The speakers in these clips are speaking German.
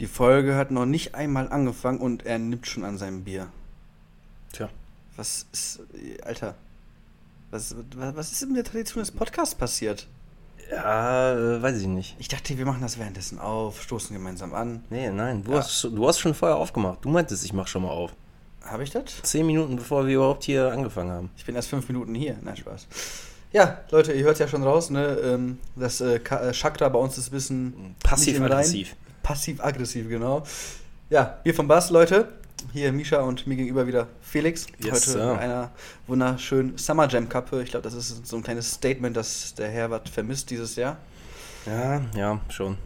Die Folge hat noch nicht einmal angefangen und er nimmt schon an seinem Bier. Tja. Was ist, Alter, was, was ist mit der Tradition des Podcasts passiert? Ja, äh, weiß ich nicht. Ich dachte, wir machen das währenddessen auf, stoßen gemeinsam an. Nee, nein, du, Ja. hast, du hast schon vorher aufgemacht. Du meintest, ich mach schon mal auf. Habe ich das? Zehn Minuten bevor wir überhaupt hier angefangen haben. Ich bin erst fünf Minuten hier. Nein, Spaß. Ja, Leute, ihr hört ja schon raus, ne? ähm, Das äh, Chakra bei uns ist ein bisschen Passiv-aggressiv. Passiv-aggressiv, genau. Ja, wir vom Bass, Leute. Hier Misha und mir gegenüber wieder Felix. Yes, Heute sir. mit einer wunderschönen Summer Jam Kappe. Ich glaube, das ist so ein kleines Statement, dass der Herr was vermisst dieses Jahr. Ja, ja, schon.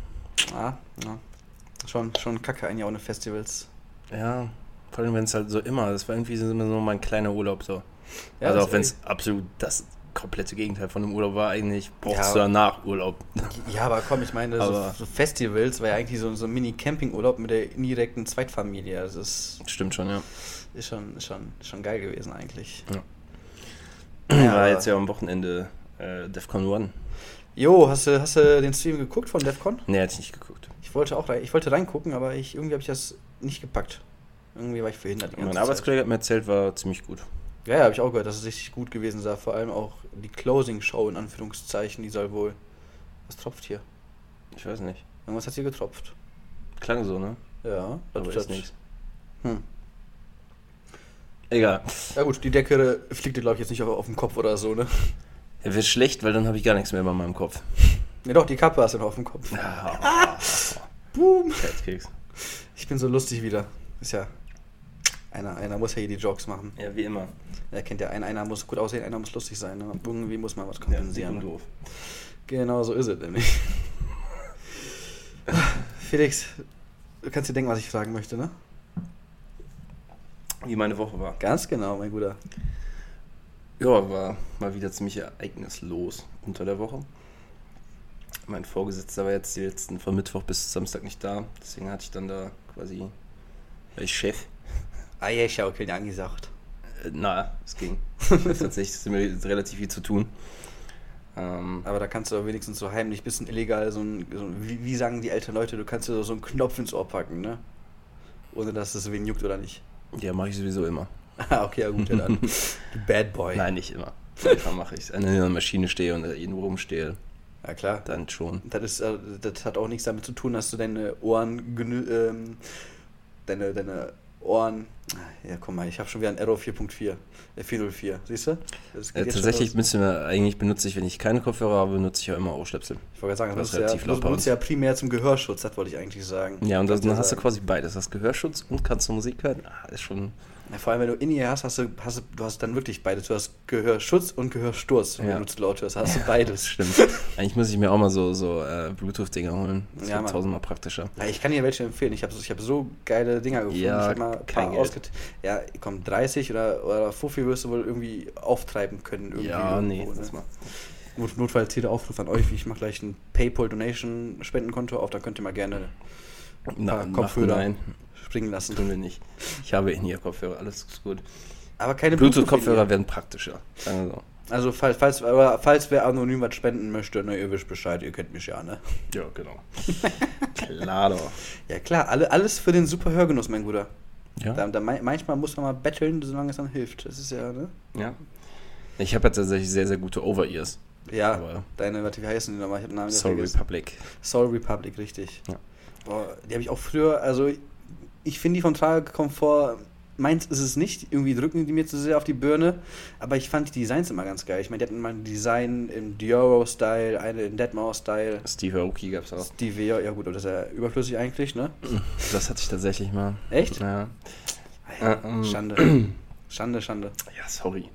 Ah, ja. Schon, schon kacke, ein Jahr ohne Festivals. Ja, vor allem wenn es halt so immer, das war irgendwie so immer so mein kleiner Urlaub so. Ja, also auch wenn es absolut das komplette Gegenteil von einem Urlaub war, eigentlich brauchst Ja. du danach Urlaub. Ja, aber komm, ich meine, so, Aber- so Festivals war ja eigentlich so, so ein Mini-Campingurlaub mit der indirekten Zweitfamilie. Das ist, Stimmt schon, ja. ist, schon, ist schon, ist schon geil gewesen eigentlich. war aber- jetzt ja am Wochenende äh, Defcon One. Jo, hast du, hast du den Stream geguckt von DEFCON? Nee, hätte ich nicht geguckt. Ich wollte auch rein, ich wollte reingucken, aber ich, irgendwie habe ich das nicht gepackt. Irgendwie war ich verhindert. Mein. Arbeitskollege hat mir erzählt, war ziemlich gut. Ja, ja, habe ich auch gehört, dass es richtig gut gewesen sei. Vor allem auch die Closing-Show in Anführungszeichen, die soll wohl. Was tropft hier? Ich weiß nicht. Irgendwas hat hier getropft. Klang so, ne? Ja, Aber ist nichts. Hm. Egal. Ja gut, die Decke fliegt dir glaube ich jetzt nicht auf, auf den Kopf oder so, ne? Er wird schlecht, weil dann habe ich gar nichts mehr bei meinem Kopf. Ne, doch, die Kappe hast du noch auf dem Kopf. Ja. Boom. Fettkeks. Ich bin so lustig wieder. Ist ja. Einer, einer muss ja hier die Jokes machen. Ja, wie immer. Er kennt ja einen, einer muss gut aussehen, einer muss lustig sein. Ne? Irgendwie muss man was Ja, kompensieren. und doof. Genau so ist es nämlich. Felix, du kannst dir denken, was ich fragen möchte, ne? Wie meine Woche war. Ganz genau, mein Guter. Ja, war mal wieder ziemlich ereignislos unter der Woche. Mein Vorgesetzter war jetzt die letzten von Mittwoch bis Samstag nicht da. Deswegen hatte ich dann da quasi als Chef. Ah ja, ich habe ja angesagt. Äh, na, es ging. Tatsächlich ist mir relativ viel zu tun. Ähm, Aber da kannst du doch wenigstens so heimlich, bisschen illegal, so ein, so ein wie, wie sagen die älteren Leute, du kannst dir so einen Knopf ins Ohr packen, ne? Ohne dass es wen juckt oder nicht. ja, mache ich sowieso immer. Ah, okay, ja gut, ja dann. Bad Boy. Nein, nicht immer. Manchmal mache ich es. Wenn ich an der Maschine stehe und irgendwo rumstehe, Ja klar. dann schon. Das, ist, äh, das hat auch nichts damit zu tun, dass du deine Ohren ähm, deine, deine Ohren. Ah, Ja, guck mal, ich habe schon wieder ein Error 4.4. Äh, 404. Siehst du? Äh, tatsächlich müssen wir, eigentlich benutze ich, wenn ich keine Kopfhörer habe, benutze ich ja immer Ohrstöpsel. Ich wollte gerade sagen, das das ist ja, relativ du laut bei benutzt ja primär zum Gehörschutz, das wollte ich eigentlich sagen. Ja, und das, dann hast du sagen. quasi beides. Hast Gehörschutz und kannst du Musik hören. Ah, ist schon. Vor allem, wenn du in ihr hast, hast du, hast du, du hast dann wirklich beides. Du hast Gehörschutz und Gehörsturz, wenn Ja. du zu laut hörst. Hast du beides. Stimmt. Eigentlich muss ich mir auch mal so, so äh, Bluetooth-Dinger holen. Das Ja, wird tausendmal praktischer. Ja, ich kann dir welche empfehlen. Ich habe ich hab so geile Dinger gefunden. Ja, ich hab mal ein kein paar Geld. ausget- Ja, komm, 30 oder, oder 50 wirst du wohl irgendwie auftreiben können. Irgendwie ja, nee. irgendwo, Das ne? mal. Not, notfalls hier der Aufruf an euch. Ich mache gleich ein PayPal-Donation-Spendenkonto auf. Da könnt ihr mal gerne Na, paar Kopfhörer Nein, springen lassen. tun wir nicht. Ich habe in ihr Kopfhörer, alles ist gut. Aber keine Bluetooth-Kopfhörer werden praktischer. Sagen wir so. Also, falls, falls, aber falls wer anonym was spenden möchte, ne, ihr wisst Bescheid, ihr kennt mich ja, ne? Ja, genau. Klar doch. Ja, klar, alle, alles für den super Hörgenuss, mein Bruder. Ja. Da, da, manchmal muss man mal betteln, solange es dann hilft. Das ist ja, ne? ja. Ich habe ja tatsächlich sehr, sehr gute Over-Ears. Ja, Aber- deine, warte, wie heißen die nochmal? Ich habe Namen Soul. Republic. Soul Republic, richtig. Ja. Boah, die habe ich auch früher, also ich finde die vom Tragekomfort, meins ist es nicht, irgendwie drücken die mir zu sehr auf die Birne, aber ich fand die Designs immer ganz geil. Ich meine, die hatten mal ein Design im Dioro-Style, eine im Deadmau5-Style. Steve Aoki gab es auch. Wäre, ja gut, aber das ist ja überflüssig eigentlich, ne? Das hatte ich tatsächlich mal. Echt? Ja. Ey, Äh, ähm. Schande. Schande, Schande. Ja, sorry.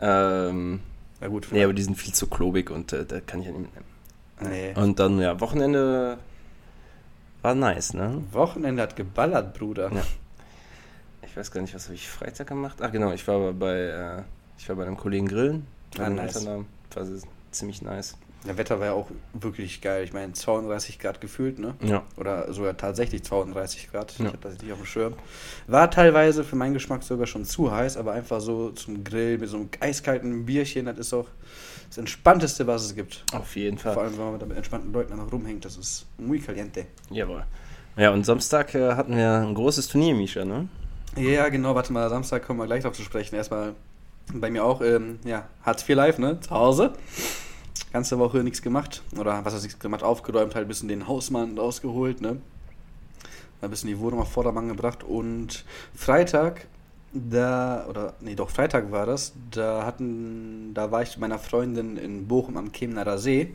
Ähm, Ja gut, nee, aber die sind viel zu klobig und äh, da kann ich ja nicht mitnehmen. nee. Und dann, ja, Wochenende war nice, ne? Wochenende hat geballert, Bruder. Ja. Ich weiß gar nicht, was habe ich Freitag gemacht? Ach genau, ich war bei, äh, ich war bei einem Kollegen grillen. Ah, nice. War ziemlich nice. Das Wetter war ja auch wirklich geil. Ich meine, 32 Grad gefühlt, ne? Ja. Oder sogar tatsächlich 32 Grad. Ja. Ich habe das nicht auf dem Schirm. War teilweise für meinen Geschmack sogar schon zu heiß, aber einfach so zum Grill mit so einem eiskalten Bierchen, das ist auch das Entspannteste, was es gibt. Auf jeden Vor Fall. allem, wenn man mit entspannten Leuten einfach rumhängt, das ist muy caliente. Jawohl. Ja, und Samstag äh, hatten wir ein großes Turnier, Misha, ne? Ja, genau, warte mal, Samstag kommen wir gleich drauf zu sprechen. Erstmal bei mir auch, ähm, ja, Hartz IV live, ne? Zu Hause. Ganze Woche nichts gemacht. Oder was heißt nichts gemacht? Aufgeräumt, halt ein bisschen den Hausmann rausgeholt, ne? Ein bisschen die Wohnung auf Vordermann gebracht. Und Freitag, da, oder, nee, doch, Freitag war das, da hatten, da war ich mit meiner Freundin in Bochum am Chemnader See.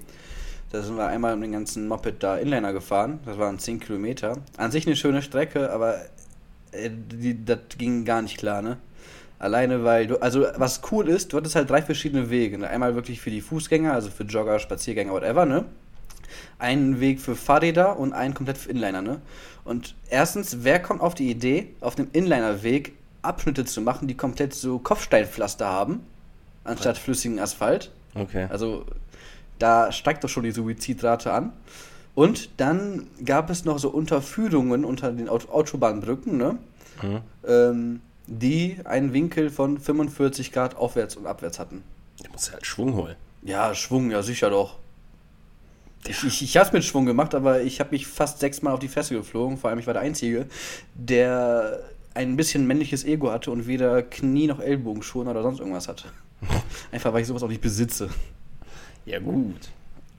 Da sind wir einmal um den ganzen Moped da Inliner gefahren. Das waren 10 Kilometer. An sich eine schöne Strecke, aber äh, die, das ging gar nicht klar, ne? Alleine, weil du, also was cool ist, du hattest halt drei verschiedene Wege. Ne? Einmal wirklich für die Fußgänger, also für Jogger, Spaziergänger, whatever, ne? Einen Weg für Fahrräder und einen komplett für Inliner, ne? Und erstens, wer kommt auf die Idee, auf dem Inliner-Weg Abschnitte zu machen, die komplett so Kopfsteinpflaster haben, anstatt flüssigen Asphalt? Okay. Also da steigt doch schon die Suizidrate an. Und dann gab es noch so Unterführungen unter den Aut Autobahnbrücken, ne? Mhm. Ähm, die einen Winkel von 45 Grad aufwärts und abwärts hatten. Du musst halt Schwung holen. Ja, Schwung, ja sicher doch. Ich, ich, ich hab's mit Schwung gemacht, aber ich habe mich fast sechsmal auf die Fresse geflogen. Vor allem, ich war der Einzige, der ein bisschen männliches Ego hatte und weder Knie noch Ellbogenschoner oder sonst irgendwas hatte. Einfach, weil ich sowas auch nicht besitze. Ja, gut.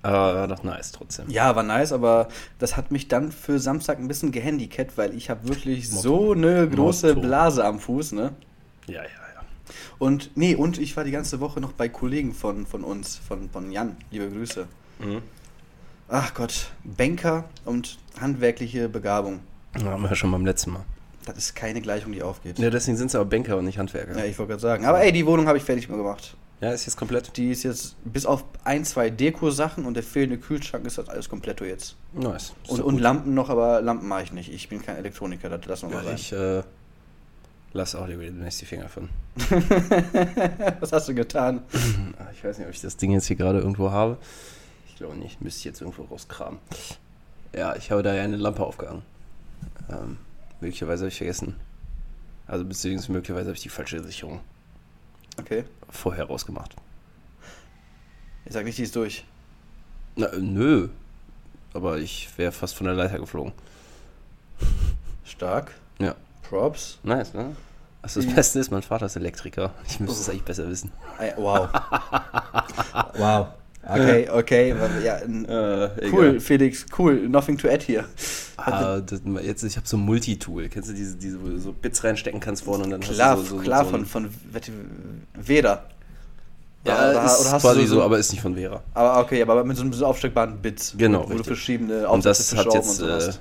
Aber war doch nice trotzdem. Ja, war nice, aber das hat mich dann für Samstag ein bisschen gehandicapt, weil ich habe wirklich Motto. so eine große Motto. Blase am Fuß, ne? Ja, ja, ja. Und nee, und ich war die ganze Woche noch bei Kollegen von, von uns, von, von Jan. Liebe Grüße. Mhm. Ach Gott, Banker und handwerkliche Begabung. Ja, haben wir ja schon beim letzten Mal. Das ist keine Gleichung, die aufgeht. Ja, deswegen sind sie aber Banker und nicht Handwerker. Ja, ich wollte gerade sagen. Aber ey, die Wohnung habe ich fertig gemacht. Ja, ist jetzt komplett. Die ist jetzt bis auf ein, zwei Deko-Sachen und der fehlende Kühlschrank ist das alles kompletto jetzt. Nice. Und, und. Lampen noch, aber Lampen mache ich nicht. Ich bin kein Elektroniker, das lassen wir mal Ja, sein. ich äh, lass auch demnächst die Finger von. Was hast du getan? Ich weiß nicht, ob ich das Ding jetzt hier gerade irgendwo habe. Ich glaube nicht. Müsste ich jetzt irgendwo rauskramen. Ja, ich habe da ja eine Lampe aufgehangen. Ähm, möglicherweise habe ich vergessen. Also beziehungsweise möglicherweise habe ich die falsche Sicherung Okay. vorher rausgemacht. Ich sag nicht, die ist durch. Na, äh, nö. Aber ich wäre fast von der Leiter geflogen. Stark. Ja. Props. Nice, ne? Also das Ja. Beste ist, mein Vater ist Elektriker. Ich müsste es eigentlich besser wissen. Wow. wow. Okay, okay. Ja, Äh, cool, Felix, cool. Nothing to add hier. Ah, das, jetzt, ich habe so ein Multitool. Kennst du diese, diese, wo du so Bits reinstecken kannst vorne und dann Klar, hast du so, so, klar so von, von Veda. Ja, Oder- ist oder hast du quasi so- so, aber ist nicht von Vera. Aber okay, aber mit so einem so aufsteckbaren Bits. Genau, Wo du richtig. verschiedene Und das hat jetzt äh,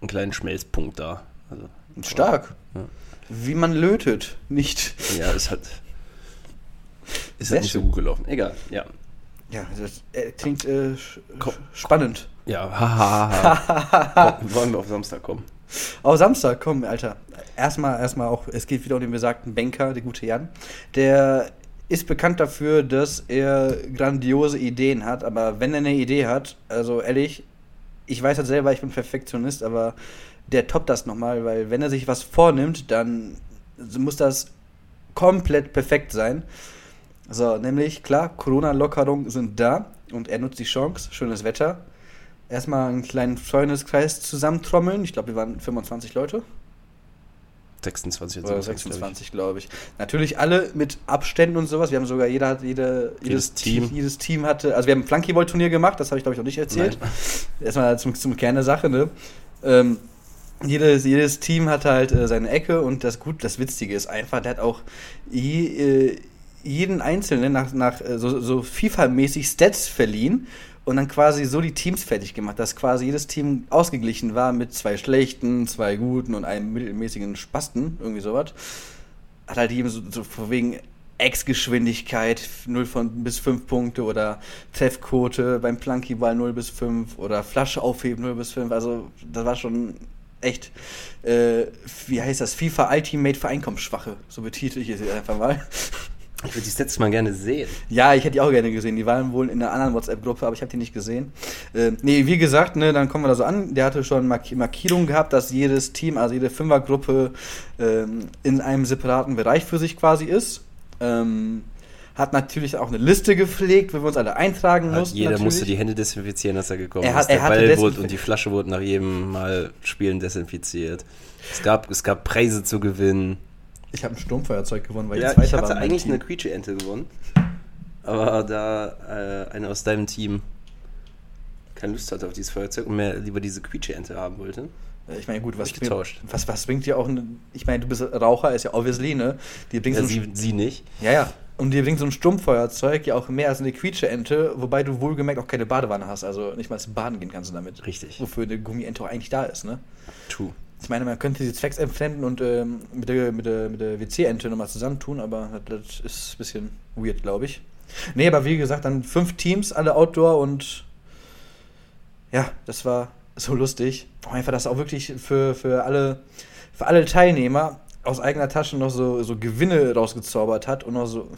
einen kleinen Schmelzpunkt da. Also, Stark. Ja. Wie man lötet, nicht. ja, ist halt, ist Sehr halt nicht so schön. gut gelaufen. Egal, ja. Ja, das äh, klingt äh, sch- Komm. spannend. Ja, hahaha. Komm, Wollen wir auf Samstag kommen? Auf Samstag, komm, Alter. Erstmal, erstmal auch, es geht wieder um den besagten Banker, der gute Jan. Der ist bekannt dafür, dass er grandiose Ideen hat, aber wenn er eine Idee hat, also ehrlich, ich weiß halt selber, ich bin Perfektionist, aber der toppt das nochmal, weil wenn er sich was vornimmt, dann muss das komplett perfekt sein. So, nämlich, klar, Corona-Lockerungen sind da und er nutzt die Chance, schönes Wetter. Erstmal einen kleinen Freundeskreis zusammentrommeln. Ich glaube, wir waren 25 Leute. 26 jetzt. Oder sind es, glaub 26, glaube ich. Natürlich alle mit Abständen und sowas. Wir haben sogar, jeder hat, jede, jedes, Jedes Team. Jedes Team hatte, also wir haben ein Flunkyball-Turnier gemacht, das habe ich glaube ich noch nicht erzählt. Erstmal zum, zum Kern der Sache, ne? Ähm, jedes, jedes Team hatte halt äh, seine Ecke und das gut, das Witzige ist einfach, der hat auch je, äh, jeden Einzelnen nach, nach äh, so, so FIFA-mäßig Stats verliehen und dann quasi so die Teams fertig gemacht, dass quasi jedes Team ausgeglichen war mit zwei schlechten, zwei guten und einem mittelmäßigen Spasten, irgendwie sowas. Hat halt jedem so, so von wegen Ex-Geschwindigkeit 0 von bis 5 Punkte oder Treffquote beim Plankyball 0 bis 5 oder Flasche aufheben 0 bis 5. Also das war schon echt, äh, wie heißt das, FIFA Ultimate für Einkommensschwache. So betitel ich es jetzt einfach mal. Ich würde die Stats mal gerne sehen. Ja, ich hätte die auch gerne gesehen. Die waren wohl in einer anderen WhatsApp-Gruppe, aber ich habe die nicht gesehen. Ähm, nee, wie gesagt, ne, dann kommen wir da so an. Der hatte schon Mark Markierung gehabt, dass jedes Team, also jede Fünfergruppe ähm, in einem separaten Bereich für sich quasi ist. Ähm, hat natürlich auch eine Liste gepflegt, wo wir uns alle eintragen Hat mussten. jeder natürlich. musste die Hände desinfizieren, als er gekommen Er hat- ist. Der er Ball wurde und die Flasche wurde nach jedem Mal Spielen desinfiziert. Es gab, es gab Preise zu gewinnen. Ich habe ein Sturmfeuerzeug gewonnen, weil Ja, ich Zweiter ich war hatte in meinem eigentlich Team. eine Quietsche-Ente gewonnen. Aber da äh, einer aus deinem Team keine Lust hatte auf dieses Feuerzeug und mehr lieber diese Quietsche-Ente haben wollte. Ich meine, gut, was, ich getauscht. bringt- was, was bringt dir auch ein, Ich meine, du bist Raucher, ist ja obviously, ne? Die bringt Ja, so sie, sie nicht. ja, ja. Und dir bringt so ein Sturmfeuerzeug ja auch mehr als eine Quietsche-Ente, wobei du wohlgemerkt auch keine Badewanne hast. Also nicht mal zum Baden gehen kannst du damit. Richtig. Wofür eine Gummiente auch eigentlich da ist, ne? True. Ich meine, man könnte sie zwecksentfremden und ähm, mit der, mit der, mit der WC-Ente nochmal zusammentun, aber das, das ist ein bisschen weird, glaube ich. Nee, aber wie gesagt, dann fünf Teams, alle Outdoor und ja, das war so lustig. Auch einfach, dass auch wirklich für, für, alle, für alle Teilnehmer aus eigener Tasche noch so, so Gewinne rausgezaubert hat und noch so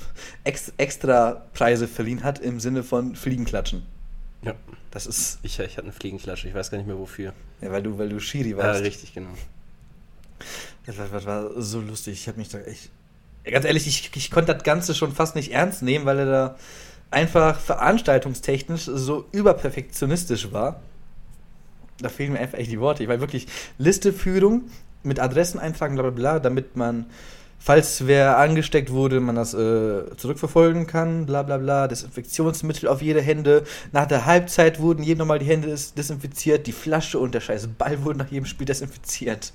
ex, extra Preise verliehen hat im Sinne von Fliegenklatschen. Ja. Das ist, Ich, ich hatte eine Fliegenklatsche, ich weiß gar nicht mehr wofür. ja, weil du, weil du Schiri Ja, warst. richtig, genau. Das war, das war so lustig. Ich habe mich da echt. Ja, Ganz ehrlich, ich, ich konnte das Ganze schon fast nicht ernst nehmen, weil er da einfach veranstaltungstechnisch so überperfektionistisch war. Da fehlen mir einfach echt die Worte. Ich war wirklich Listeführung mit Adressen eintragen, bla bla bla, damit man, falls wer angesteckt wurde, man das äh, zurückverfolgen kann, bla bla bla. Desinfektionsmittel auf jede Hände. Nach der Halbzeit wurden jedem nochmal die Hände des- desinfiziert. Die Flasche und der scheiß Ball wurden nach jedem Spiel desinfiziert.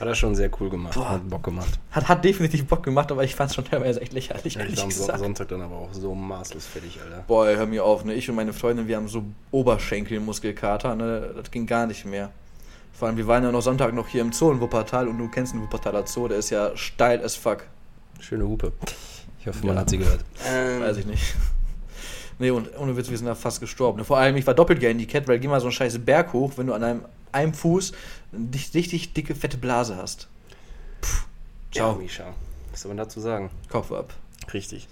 Hat er schon sehr cool gemacht. Boah. Hat Bock gemacht. Hat, hat definitiv Bock gemacht, aber ich fand es schon teilweise echt lächerlich, Ja, ich war am gesagt. Sonntag dann aber auch so maßlos fertig, Alter. Boah, hör mir auf, ne? Ich und meine Freundin, wir haben so Oberschenkelmuskelkater, ne? Das ging gar nicht mehr. Vor allem, wir waren ja noch Sonntag noch hier im Zoo in Wuppertal und du kennst den Wuppertaler Zoo, der ist ja steil as fuck. Schöne Hupe. Ich hoffe, man Ja. hat sie gehört. Weiß ich nicht. Nee, und ohne Witz, wir sind da fast gestorben. Vor allem, ich war doppelt gehandicapt, weil geh mal so einen scheiß Berg hoch, wenn du an einem, einem Fuß eine richtig, dicke, fette Blase hast. Ciao, Ciao. Misha. Was soll man dazu sagen? Kopf ab. Richtig.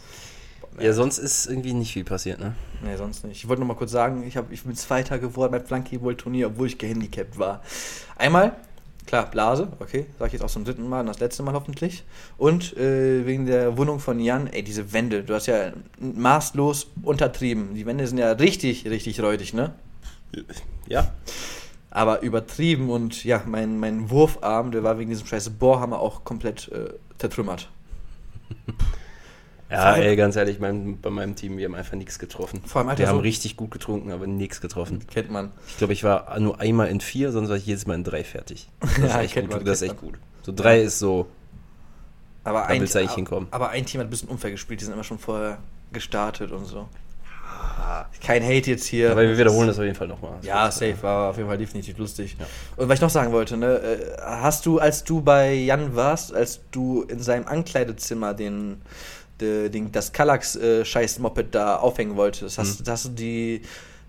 Ja, sonst ist irgendwie nicht viel passiert, ne? Nee, sonst nicht. Ich wollte noch mal kurz sagen, ich, hab, ich bin Zweiter geworden beim Flankeball-Turnier, obwohl ich gehandicapt war. Einmal, klar, Blase, okay, sag ich jetzt auch zum dritten Mal und das letzte Mal hoffentlich. Und äh, wegen der Wohnung von Jan, ey, diese Wände, du hast ja maßlos untertrieben. Die Wände sind ja richtig, richtig räudig, ne? Ja. Aber übertrieben und ja, mein, mein Wurfarm, der war wegen diesem scheiß Bohrhammer auch komplett äh, zertrümmert. Ja, allem- ey, ganz ehrlich, mein, bei meinem Team, wir haben einfach nichts getroffen. Vor allem, Alter, wir haben so- richtig gut getrunken, aber nichts getroffen. Kennt man. Ich glaube, ich war nur einmal in vier, sonst war ich jedes Mal in drei fertig. Das ist Ja, echt kennt gut. man, das ist echt gut. So drei ist so, Aber Da willst du eigentlich hinkommen. Aber ein Team hat ein bisschen unfair gespielt, die sind immer schon vorher gestartet und so. Kein Hate jetzt hier. aber wir wiederholen das auf jeden Fall nochmal. Ja, safe, war auf jeden Fall definitiv lustig. Ja. Und was ich noch sagen wollte, ne, äh, hast du, als du bei Jan warst, als du in seinem Ankleidezimmer den, de, den das Kallax-Scheiß-Moped da aufhängen wolltest, hast, Mhm. hast du die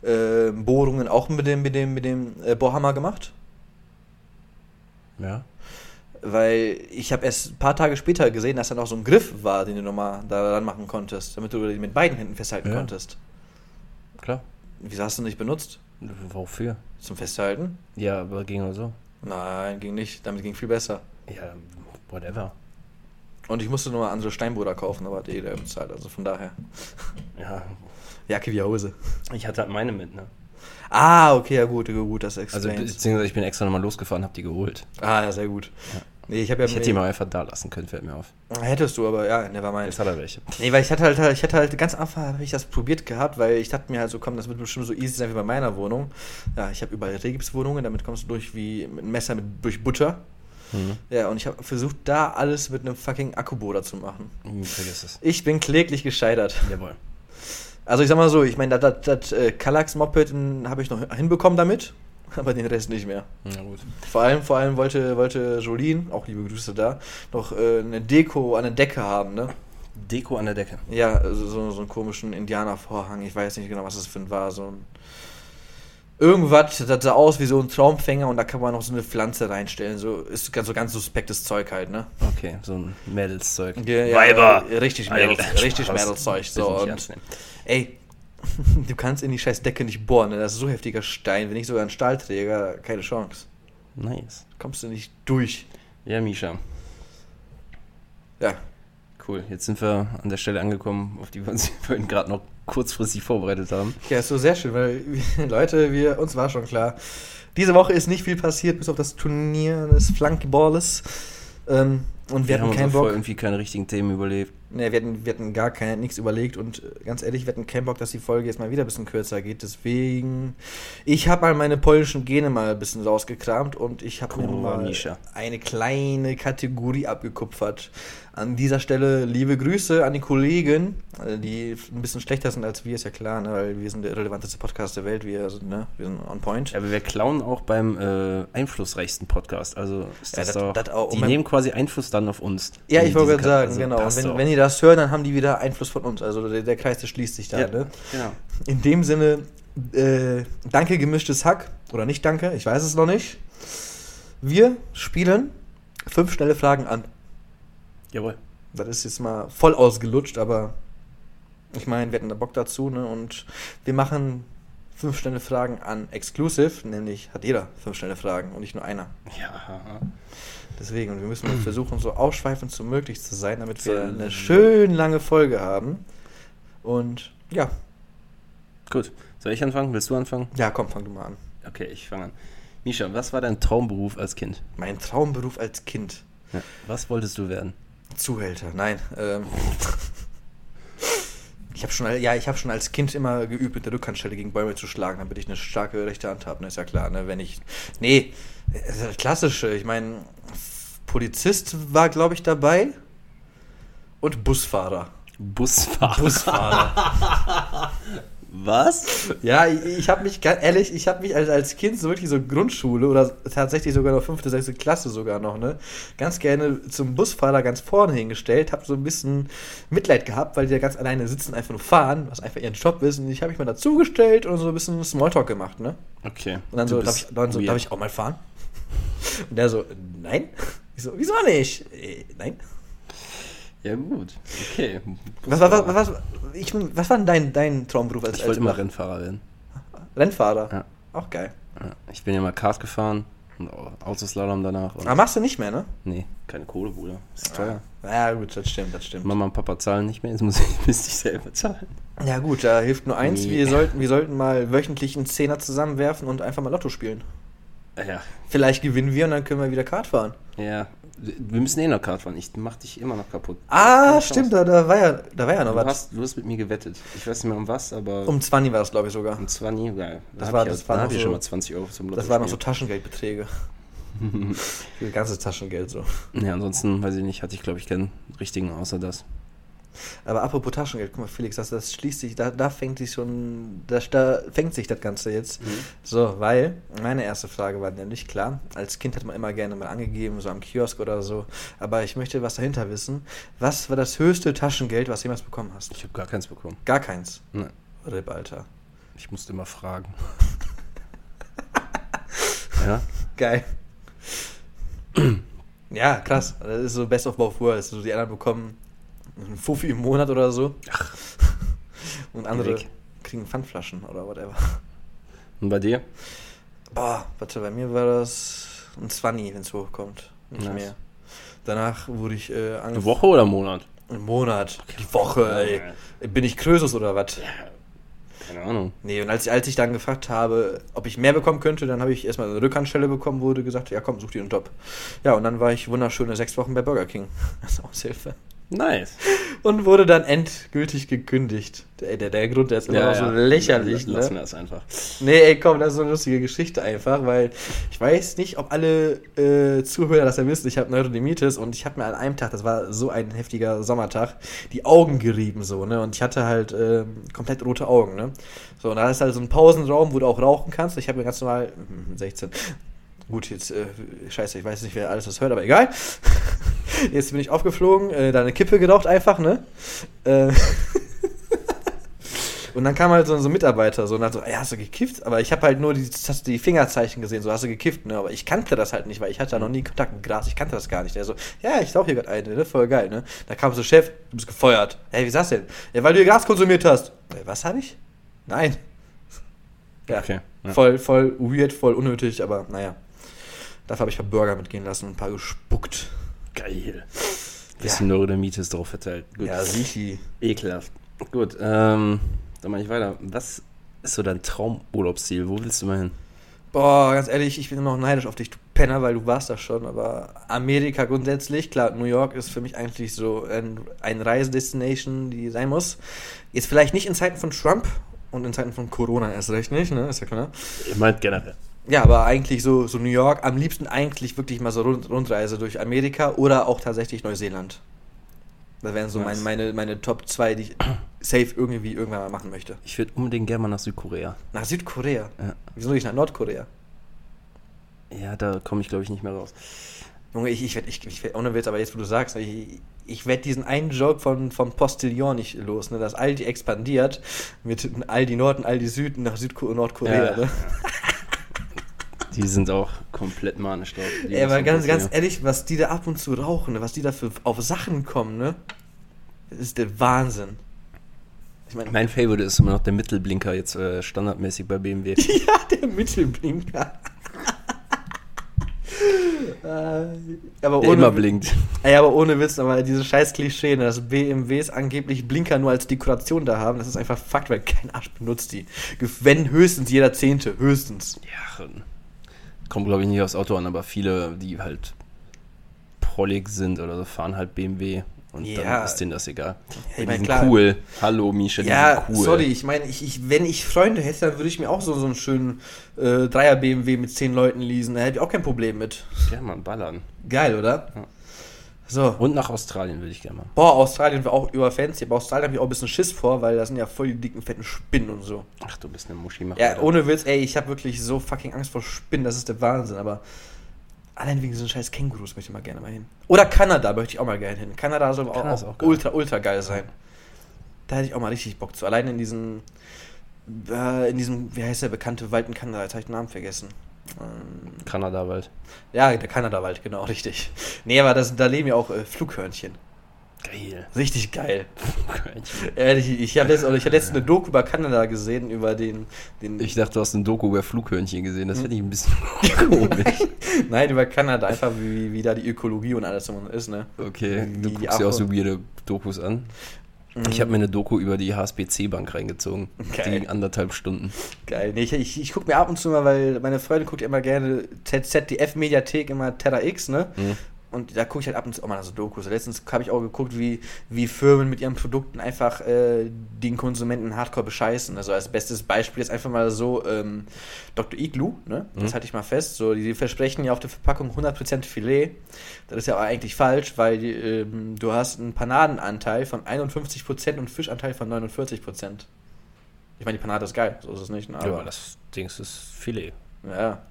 äh, Bohrungen auch mit dem, mit dem, mit dem äh, Bohrhammer gemacht? Ja. Weil ich habe erst ein paar Tage später gesehen, dass da noch so ein Griff war, den du nochmal da ran machen konntest, damit du den mit beiden Händen festhalten Ja. konntest. Klar. Wieso hast du nicht benutzt? Wofür? Zum Festhalten? Ja, aber ging auch so. Nein, ging nicht. Damit ging viel besser. Ja, whatever. Und ich musste nur mal andere Steinbohrer kaufen, aber hat eh der bezahlt, also von daher. Ja, Jacke wie Hose. ich hatte halt meine mit, ne? Ah, okay, ja gut, gut, das Also, explains. beziehungsweise ich bin extra nochmal losgefahren, hab die geholt. ah, ja, sehr gut. Ja. Nee, ich ja Ich hätte die mal einfach da lassen können, fällt mir auf. Hättest du, aber ja, never mind. Jetzt hat er welche. Nee, weil ich hatte halt, ich hatte halt ganz Anfang habe ich das probiert gehabt, weil ich dachte mir halt so, komm, das wird bestimmt so easy sein wie bei meiner Wohnung. Ja, ich habe überall Regipswohnungen, damit kommst du durch wie mit einem Messer mit, durch Butter. Mhm. Ja, und ich habe versucht, da alles mit einem fucking Akkubohrer zu machen. Hm, Vergiss es. Ich bin kläglich gescheitert. Jawohl. Also ich sag mal so, ich meine, das, das, das äh, Kallax-Moped habe ich noch hinbekommen damit, aber den Rest nicht mehr. Na gut. Vor allem, vor allem wollte, wollte Jolene, auch liebe Grüße da, noch äh, eine Deko an der Decke haben, ne? Deko an der Decke. Ja, also so, so einen komischen Indianervorhang, ich weiß nicht genau, was das für ein war, so ein Irgendwas, das sah aus wie so ein Traumfänger und da kann man noch so eine Pflanze reinstellen. So ist ganz, so ganz suspektes Zeug halt, ne? Okay, so ein Mädelszeug. Ja, ja, Weiber! Richtig Alter, Mädels, richtig Spaß. Mädelszeug. So, und, ey, du kannst in die scheiß Decke nicht bohren, ne? Das ist so heftiger Stein, wenn nicht sogar ein Stahlträger, keine Chance. Nice. Kommst du nicht durch. Ja, Misha. Ja, Cool, jetzt sind wir an der Stelle angekommen, auf die wir uns vorhin gerade noch kurzfristig vorbereitet haben. Ja, ist so sehr schön, weil Leute, wir, uns war schon klar, diese Woche ist nicht viel passiert, bis auf das Turnier des Flankeballes. Ähm, und wir, Wir hatten haben keinen uns Bock. irgendwie keine richtigen Themen überlebt. Nee, wir hatten, wir hatten gar kein, nichts überlegt und äh, ganz ehrlich, wir hatten keinen Bock, dass die Folge jetzt mal wieder ein bisschen kürzer geht. Deswegen, ich habe mal meine polnischen Gene mal ein bisschen rausgekramt und ich habe mir mal eine kleine Kategorie abgekupfert. An dieser Stelle liebe Grüße an die Kollegen, äh, die ein bisschen schlechter sind als wir, ist ja klar, ne? weil wir sind der relevanteste Podcast der Welt, wir sind, ne? wir sind on point. Ja, aber wir klauen auch beim äh, einflussreichsten Podcast. Also ist Ja, das das- doch, das auch. die beim- neuen quasi Einfluss dann auf uns. Ja, ich wollte gerade sagen, also genau. Und passt wenn, wenn die das hören, dann haben die wieder Einfluss von uns. Also der, der Kreis, der schließt sich da. ja, Ne? genau. In dem Sinne, äh, danke gemischtes Hack. Oder nicht danke, ich weiß es noch nicht. Wir spielen fünf schnelle Fragen an. Jawohl. Das ist jetzt mal voll ausgelutscht, aber ich meine, wir hatten da Bock dazu. Ne? Und wir machen fünf schnelle Fragen an Exclusive. Nämlich hat jeder fünf schnelle Fragen und nicht nur einer. Ja. Deswegen, und wir müssen versuchen, so ausschweifend so möglich zu sein, damit wir eine schön lange Folge haben. Und ja, Gut. Soll ich anfangen? Willst du anfangen? ja, komm, fang du mal an. Okay, ich fange an. Misha, was war dein Traumberuf als Kind? Mein Traumberuf als Kind. Ja. Was wolltest du werden? Zuhälter, nein. Ähm, ich habe schon, ja, ich habe schon als Kind immer geübt, mit der Rückhandstelle gegen Bäume zu schlagen, damit ich eine starke rechte Hand habe. Ne, ist ja klar. Ne, wenn ich, nee, das klassische. Ich meine, Polizist war, glaube ich, dabei und Busfahrer. Busfahrer. Busfahrer. Was? Ja, ich, ich habe mich, ganz ehrlich, ich habe mich als, als Kind so wirklich so Grundschule oder tatsächlich sogar noch fünfte, sechste Klasse sogar noch, ne, ganz gerne zum Busfahrer ganz vorne hingestellt, habe so ein bisschen Mitleid gehabt, weil die ja ganz alleine sitzen, einfach nur fahren, was einfach ihren Job ist. Und ich habe mich mal dazugestellt und so ein bisschen Smalltalk gemacht, ne. Okay. Und dann so, darf ich, dann so, darf ich auch mal fahren? Und der so, nein. Ich so, wieso nicht? Äh, nein. Ja, gut. Okay. Was, was, was, was, ich, was war denn dein, dein Traumberuf als, Ich wollte immer Rennfahrer werden. Rennfahrer? Ja. Auch geil. Ja. Ich bin ja mal Kart gefahren und Autoslalom danach. Aber machst du nicht mehr, ne? nee, keine Kohle, Bruder. Ist teuer. Ja, gut, das stimmt, das stimmt. Mama und Papa zahlen nicht mehr, jetzt muss ich, müsste ich selber zahlen. Ja, gut, da hilft nur eins. Nee. Wir sollten, wir sollten mal wöchentlich einen Zehner zusammenwerfen und einfach mal Lotto spielen. Ja, Vielleicht gewinnen wir und dann können wir wieder Kart fahren. ja. Wir müssen eh noch Kart fahren. Ich mach dich immer noch kaputt. Ah, stimmt, da, da, war ja, da war ja noch Du was. hast, du hast mit mir gewettet. Ich weiß nicht mehr um was, aber Um 20 war das, glaube ich, sogar. um 20, geil. Das hab war- ich, das war da noch so- schon mal 20 Euro zum Lotto Das waren noch so Taschengeldbeträge. Für ganzes Taschengeld so. Ja, ansonsten, weiß ich nicht, hatte ich glaube ich keinen richtigen außer das. Aber apropos Taschengeld, guck mal, Felix, das, das schließt sich, da, da fängt sich schon, da, da fängt sich das Ganze jetzt. So, weil meine erste Frage war nämlich klar, als Kind hat man immer gerne mal angegeben, so am Kiosk oder so, aber ich möchte was dahinter wissen. Was war das höchste Taschengeld, was du jemals bekommen hast? Ich habe gar keins bekommen. Gar keins. Nein, Rip, Alter. ich musste immer fragen. ja, Geil. ja, krass. Das ist so Best of Both Worlds. So die anderen bekommen einen Fuffi im Monat oder so. Und andere weg. kriegen Pfandflaschen oder whatever. und bei dir? Boah, warte, bei mir war das ein 20, wenn es hochkommt. Nicht Nice. mehr. Danach wurde ich äh, Eine. Woche oder Monat? Ein Monat. Die Woche, ey. Bin ich Krösus oder was? Keine Ahnung. Nee, und als, als ich dann gefragt habe, ob ich mehr bekommen könnte, dann habe ich erstmal eine Rückhandstelle bekommen, wurde gesagt, ja komm, such dir einen Job. Ja, und dann war ich wunderschöne sechs Wochen bei Burger King als Aushilfe. Nice. Und wurde dann endgültig gekündigt. Der, der, der Grund, der ist immer noch so lächerlich, Lass ne? das einfach. Nee, ey, komm, das ist so eine lustige Geschichte einfach, weil ich weiß nicht, ob alle äh, Zuhörer das ja wissen. Ich habe Neurodermitis und ich habe mir an einem Tag, das war so ein heftiger Sommertag, die Augen gerieben so, ne? Und ich hatte halt ähm, komplett rote Augen, ne? So, und da ist halt so ein Pausenraum, wo du auch rauchen kannst. Ich habe mir ganz normal, hm, 16, Gut, jetzt, äh, scheiße, ich weiß nicht, wer alles das hört, aber egal. Jetzt bin ich aufgeflogen, äh, da eine Kippe geraucht einfach, ne? Äh, und dann kam halt so, so ein Mitarbeiter so und hat so, ey, hast du gekifft? Aber ich habe halt nur die, hast du die Fingerzeichen gesehen, so hast du gekifft, ne? Aber ich kannte das halt nicht, weil ich hatte da noch nie Kontakt mit Gras, ich kannte das gar nicht. Der so, ja, ich rauche hier gerade eine, ne? Voll geil, ne? Da kam so, Chef, du bist gefeuert. Hey, wie ist das denn? Ja, weil du hier Gras konsumiert hast. Was habe ich? Nein. Ja, Okay. Ja. voll, voll weird, voll unnötig, aber naja. Dafür habe ich ein paar Burger mitgehen lassen und ein paar gespuckt. Geil. bisschen Neurodermitis drauf verteilt. Gut. Ja, Sichi. Ekelhaft. Gut, ähm, dann mache ich weiter. Was ist so dein Traumurlaubsziel? Wo willst du mal hin? Boah, ganz ehrlich, ich bin immer noch neidisch auf dich, du Penner, weil du warst da schon, aber Amerika grundsätzlich, klar, New York ist für mich eigentlich so ein, ein Reisedestination, die sein muss. Jetzt vielleicht nicht in Zeiten von Trump und in Zeiten von Corona erst recht nicht, ne, ist ja klar. Ich meint generell. Ja, aber eigentlich so, so New York, am liebsten eigentlich wirklich mal so Rund, Rundreise durch Amerika oder auch tatsächlich Neuseeland. Das wären so Nice. meine, meine, Top 2, die ich safe irgendwie irgendwann mal machen möchte. Ich würde unbedingt gerne mal nach Südkorea. Nach Südkorea. Ja. Wieso nicht nach Nordkorea? Ja, da komme ich glaube ich nicht mehr raus. Junge, ich, ich werde, ich, ich werd, ohne Witz, aber jetzt, wo du sagst, ich, ich werde diesen einen Joke von, vom Postillon nicht los, ne, dass Aldi expandiert mit Aldi Nord und Aldi Süd nach Südko Nordkorea. Ja. Ne? Die sind auch komplett manisch drauf. Die Ey, aber ganz, ganz ehrlich, was die da ab und zu rauchen, ne, was die da für auf Sachen kommen, ne? Das ist der Wahnsinn. Ich meine, Mein Favorite ist immer noch der Mittelblinker, jetzt äh, standardmäßig bei BMW. ja, der Mittelblinker. Äh, aber Der ohne, immer blinkt. Ey, aber ohne Witz, aber diese scheiß Klischee, ne, dass BMWs angeblich Blinker nur als Dekoration da haben, das ist einfach Fakt, weil kein Arsch benutzt die. Wenn höchstens jeder Zehnte, höchstens. Ja, kommt glaube ich nicht aufs Auto an, aber viele, die halt prollig sind oder so, fahren halt BMW und Ja. dann ist denen das egal. ich die mein, sind klar. cool. Hallo Misha, die Ja, sind cool. sorry, ich meine, ich, ich, wenn ich Freunde hätte, dann würde ich mir auch so, so einen schönen äh, Dreier BMW mit zehn Leuten leasen. Da hätte ich auch kein Problem mit. Ja, man, ballern. Geil, oder? Ja. So. Und nach Australien würde ich gerne mal. Boah, Australien wäre auch überfancy, aber Australien habe ich auch ein bisschen Schiss vor, weil da sind ja voll die dicken, fetten Spinnen und so. Ach, du bist eine Muschi. Mach Ja, ohne Witz, ey, ich habe wirklich so fucking Angst vor Spinnen, das ist der Wahnsinn, aber allein wegen diesen scheiß Kängurus möchte ich mal gerne mal hin. Oder Kanada möchte ich auch mal gerne hin. Kanada soll auch, Kanada ist auch, auch geil. ultra, ultra geil sein. Da hätte ich auch mal richtig Bock zu. Allein in diesen, äh, in diesem, wie heißt der bekannte Wald in Kanada, jetzt habe ich den Namen vergessen. Ähm, Kanada bald. ja, der Kanada-Wald, genau, richtig. Nee, aber das, da leben ja auch äh, Flughörnchen. Geil. Richtig geil. Ehrlich, ich habe letztens, ich hab letztens eine Doku über Kanada gesehen, über den, den Ich dachte, du hast ein Doku über Flughörnchen gesehen. Hm. Das finde ich ein bisschen komisch. Nein, über Kanada, einfach wie, wie da die Ökologie und alles so ist, ne? Okay, Wie du guckst ja auch so weirde Dokus an. Ich habe mir eine Doku über die HSBC-Bank reingezogen. Geil. Die ging anderthalb Stunden. Geil. Nee, ich ich, ich gucke mir ab und zu mal, weil meine Freundin guckt immer gerne ZDF-Mediathek, immer Terra X, ne? Mhm. Und da gucke ich halt ab und zu auch mal so Dokus. Letztens habe ich auch geguckt, wie, wie Firmen mit ihren Produkten einfach äh, den Konsumenten hardcore bescheißen. Also als bestes Beispiel ist einfach mal so ähm, Dr. Igloo, ne? Das Mhm. halte ich mal fest. So, die versprechen ja auf der Verpackung 100% Filet. Das ist ja aber eigentlich falsch, weil die, ähm, du hast einen Panadenanteil von 51% und Fischanteil von 49%. Ich meine, die Panade ist geil, so ist es nicht. Ne? Ja, aber das Ding ist Filet. Ja.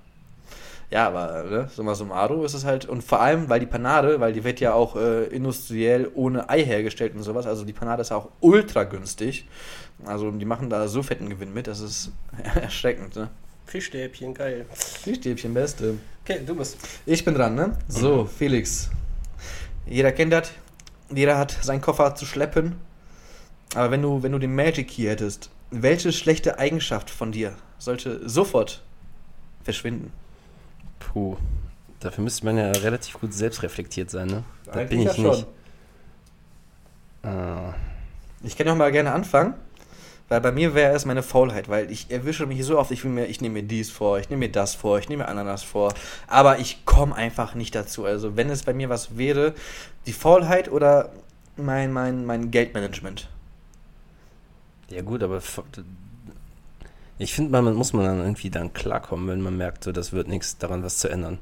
Ja, aber ne, summa summarum ist es halt, und vor allem, weil die Panade, weil die wird ja auch äh, industriell ohne Ei hergestellt und sowas, also die Panade ist auch ultra günstig. Also die machen da so fetten Gewinn mit, das ist erschreckend, ne? Fischstäbchen, geil. Fischstäbchen, beste. Okay, du bist. Ich bin dran, ne? So, Felix. Jeder kennt das, jeder hat seinen Koffer zu schleppen. Aber wenn du, wenn du den Magic Key hättest, welche schlechte Eigenschaft von dir sollte sofort verschwinden? Puh. Dafür müsste man ja relativ gut selbstreflektiert sein, ne? Da Eigentlich bin ich ja nicht. Ah, Ich kann auch mal gerne anfangen, weil bei mir wäre es meine Faulheit, weil ich erwische mich so oft, ich mir, ich nehme mir dies vor, ich nehme mir das vor, ich nehme mir Ananas vor, aber ich komme einfach nicht dazu. Also wenn es bei mir was wäre, die Faulheit oder mein, mein, mein Geldmanagement. ja gut, aber ich finde, man muss man dann irgendwie dann klarkommen, wenn man merkt, so, das wird nichts daran, was zu ändern.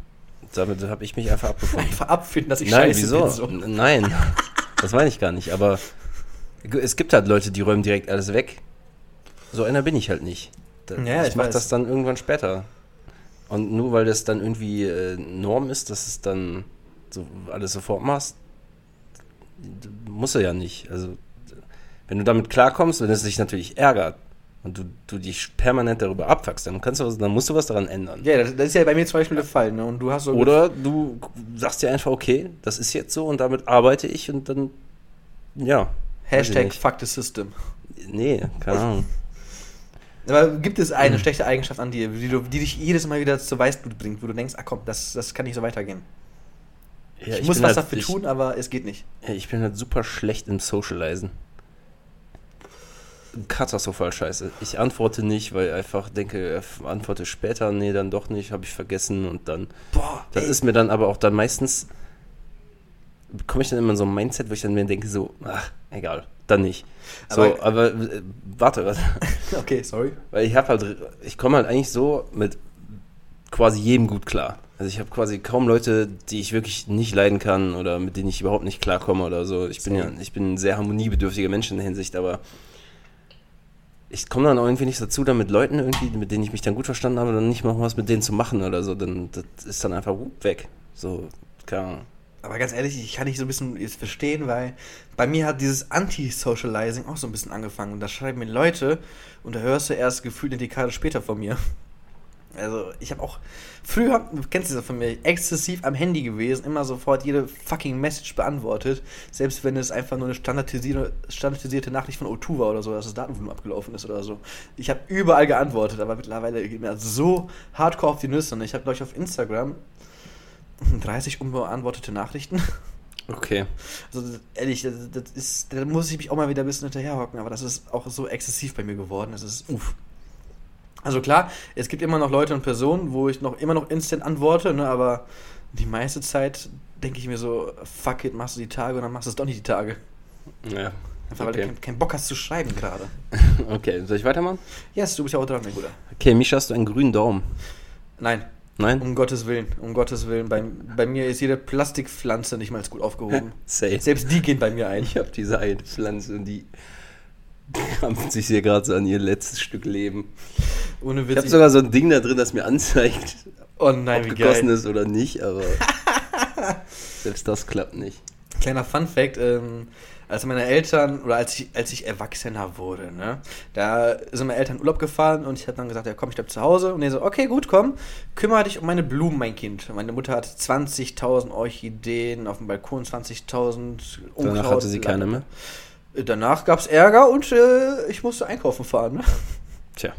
Damit habe ich mich einfach abgefunden. Einfach abfinden, dass ich Nein, scheiße wieso? bin. So. Nein, das meine ich gar nicht. Aber es gibt halt Leute, die räumen direkt alles weg. So einer bin ich halt nicht. Da, Ja, ich ich mache das dann irgendwann später. Und nur weil das dann irgendwie äh, Norm ist, dass es dann so alles sofort machst, muss er ja nicht. Also wenn du damit klarkommst, wenn es dich natürlich ärgert und du, du dich permanent darüber abfuckst, dann kannst du was, dann musst du was daran ändern. Ja, das, das ist ja bei mir zum Beispiel der Fall. Ne? Und du hast so. Oder du sagst dir einfach, okay, das ist jetzt so und damit arbeite ich und dann, ja. Hashtag fuck the system. Nee, keine Ahnung. Aber gibt es Hm. eine schlechte Eigenschaft an dir, die, du, die dich jedes Mal wieder zu Weißblut bringt, wo du denkst, ach komm, das, das kann nicht so weitergehen? Ja, ich, ich muss was halt- dafür ich- tun, aber es geht nicht. Ja, ich bin halt super schlecht im Socializen. Katastrophal scheiße. Ich antworte nicht, weil ich einfach denke, antworte später, nee, dann doch nicht, habe ich vergessen und dann. Boah, Das ey. ist mir dann aber auch dann meistens. Komme ich dann immer in so ein Mindset, wo ich dann mir denke, so, ach, egal, dann nicht. So, Aber- aber, äh, warte, warte. Okay, sorry. Weil ich habe halt, ich komme halt eigentlich so mit quasi jedem gut klar. Also ich habe quasi kaum Leute, die ich wirklich nicht leiden kann oder mit denen ich überhaupt nicht klarkomme oder so. Ich bin ja, ich bin ein sehr harmoniebedürftiger Mensch in der Hinsicht, aber ich komme dann auch irgendwie nicht dazu, dann mit Leuten irgendwie, mit denen ich mich dann gut verstanden habe, dann nicht mal was mit denen zu machen oder so. Dann das ist dann einfach weg. So, keine Ahnung. Aber ganz ehrlich, ich kann nicht so ein bisschen jetzt verstehen, weil bei mir hat dieses Anti-Socializing auch so ein bisschen angefangen. Und da schreiben mir Leute und da hörst du erst gefühlt eine Dekade später von mir. Also, ich habe auch früher, du kennst das von mir, exzessiv am Handy gewesen, immer sofort jede fucking Message beantwortet, selbst wenn es einfach nur eine standardisierte, standardisierte Nachricht von O2 war oder so, dass das Datenvolumen abgelaufen ist oder so. Ich habe überall geantwortet, aber mittlerweile geht mir das so hardcore auf die Nüsse. Und ich habe, glaube ich, auf Instagram 30 unbeantwortete Nachrichten. Okay. Also ehrlich, das, das ist, da muss ich mich auch mal wieder ein bisschen hinterherhocken, aber das ist auch so exzessiv bei mir geworden. Das ist uff. Also klar, es gibt immer noch Leute und Personen, wo ich noch immer noch instant antworte, ne, aber die meiste Zeit denke ich mir so, fuck it, machst du die Tage und dann machst du es doch nicht die Tage. Ja. Einfach weil du Okay. keinen keinen Bock hast zu schreiben gerade. okay, soll ich weitermachen? Yes, du bist ja auch dran, mein Bruder. Okay, Misha, hast du einen grünen Daumen? Nein, Nein? um Gottes Willen, um Gottes Willen. Bei, bei mir ist jede Plastikpflanze nicht mal gut aufgehoben. Safe. Selbst die gehen bei mir ein. Ich habe diese eine Pflanze und die krampft sich hier gerade so an ihr letztes Stück Leben. Ohne Ich Witz. habe sogar so ein Ding da drin, das mir anzeigt, oh nein, ob gegossen geil. ist oder nicht, aber selbst das klappt nicht. Kleiner Fun Fact, ähm, als meine Eltern, oder als ich, als ich Erwachsener wurde, ne, da sind meine Eltern in Urlaub gefahren und ich habe dann gesagt, ja komm, ich bleib zu Hause. Und er so, okay, gut, komm, kümmere dich um meine Blumen, mein Kind. Meine Mutter hat 20.000 Orchideen auf dem Balkon, 20.000 Unkraut. Danach hatte sie keine mehr. Danach gab es Ärger und äh, ich musste einkaufen fahren. Ne? Tja,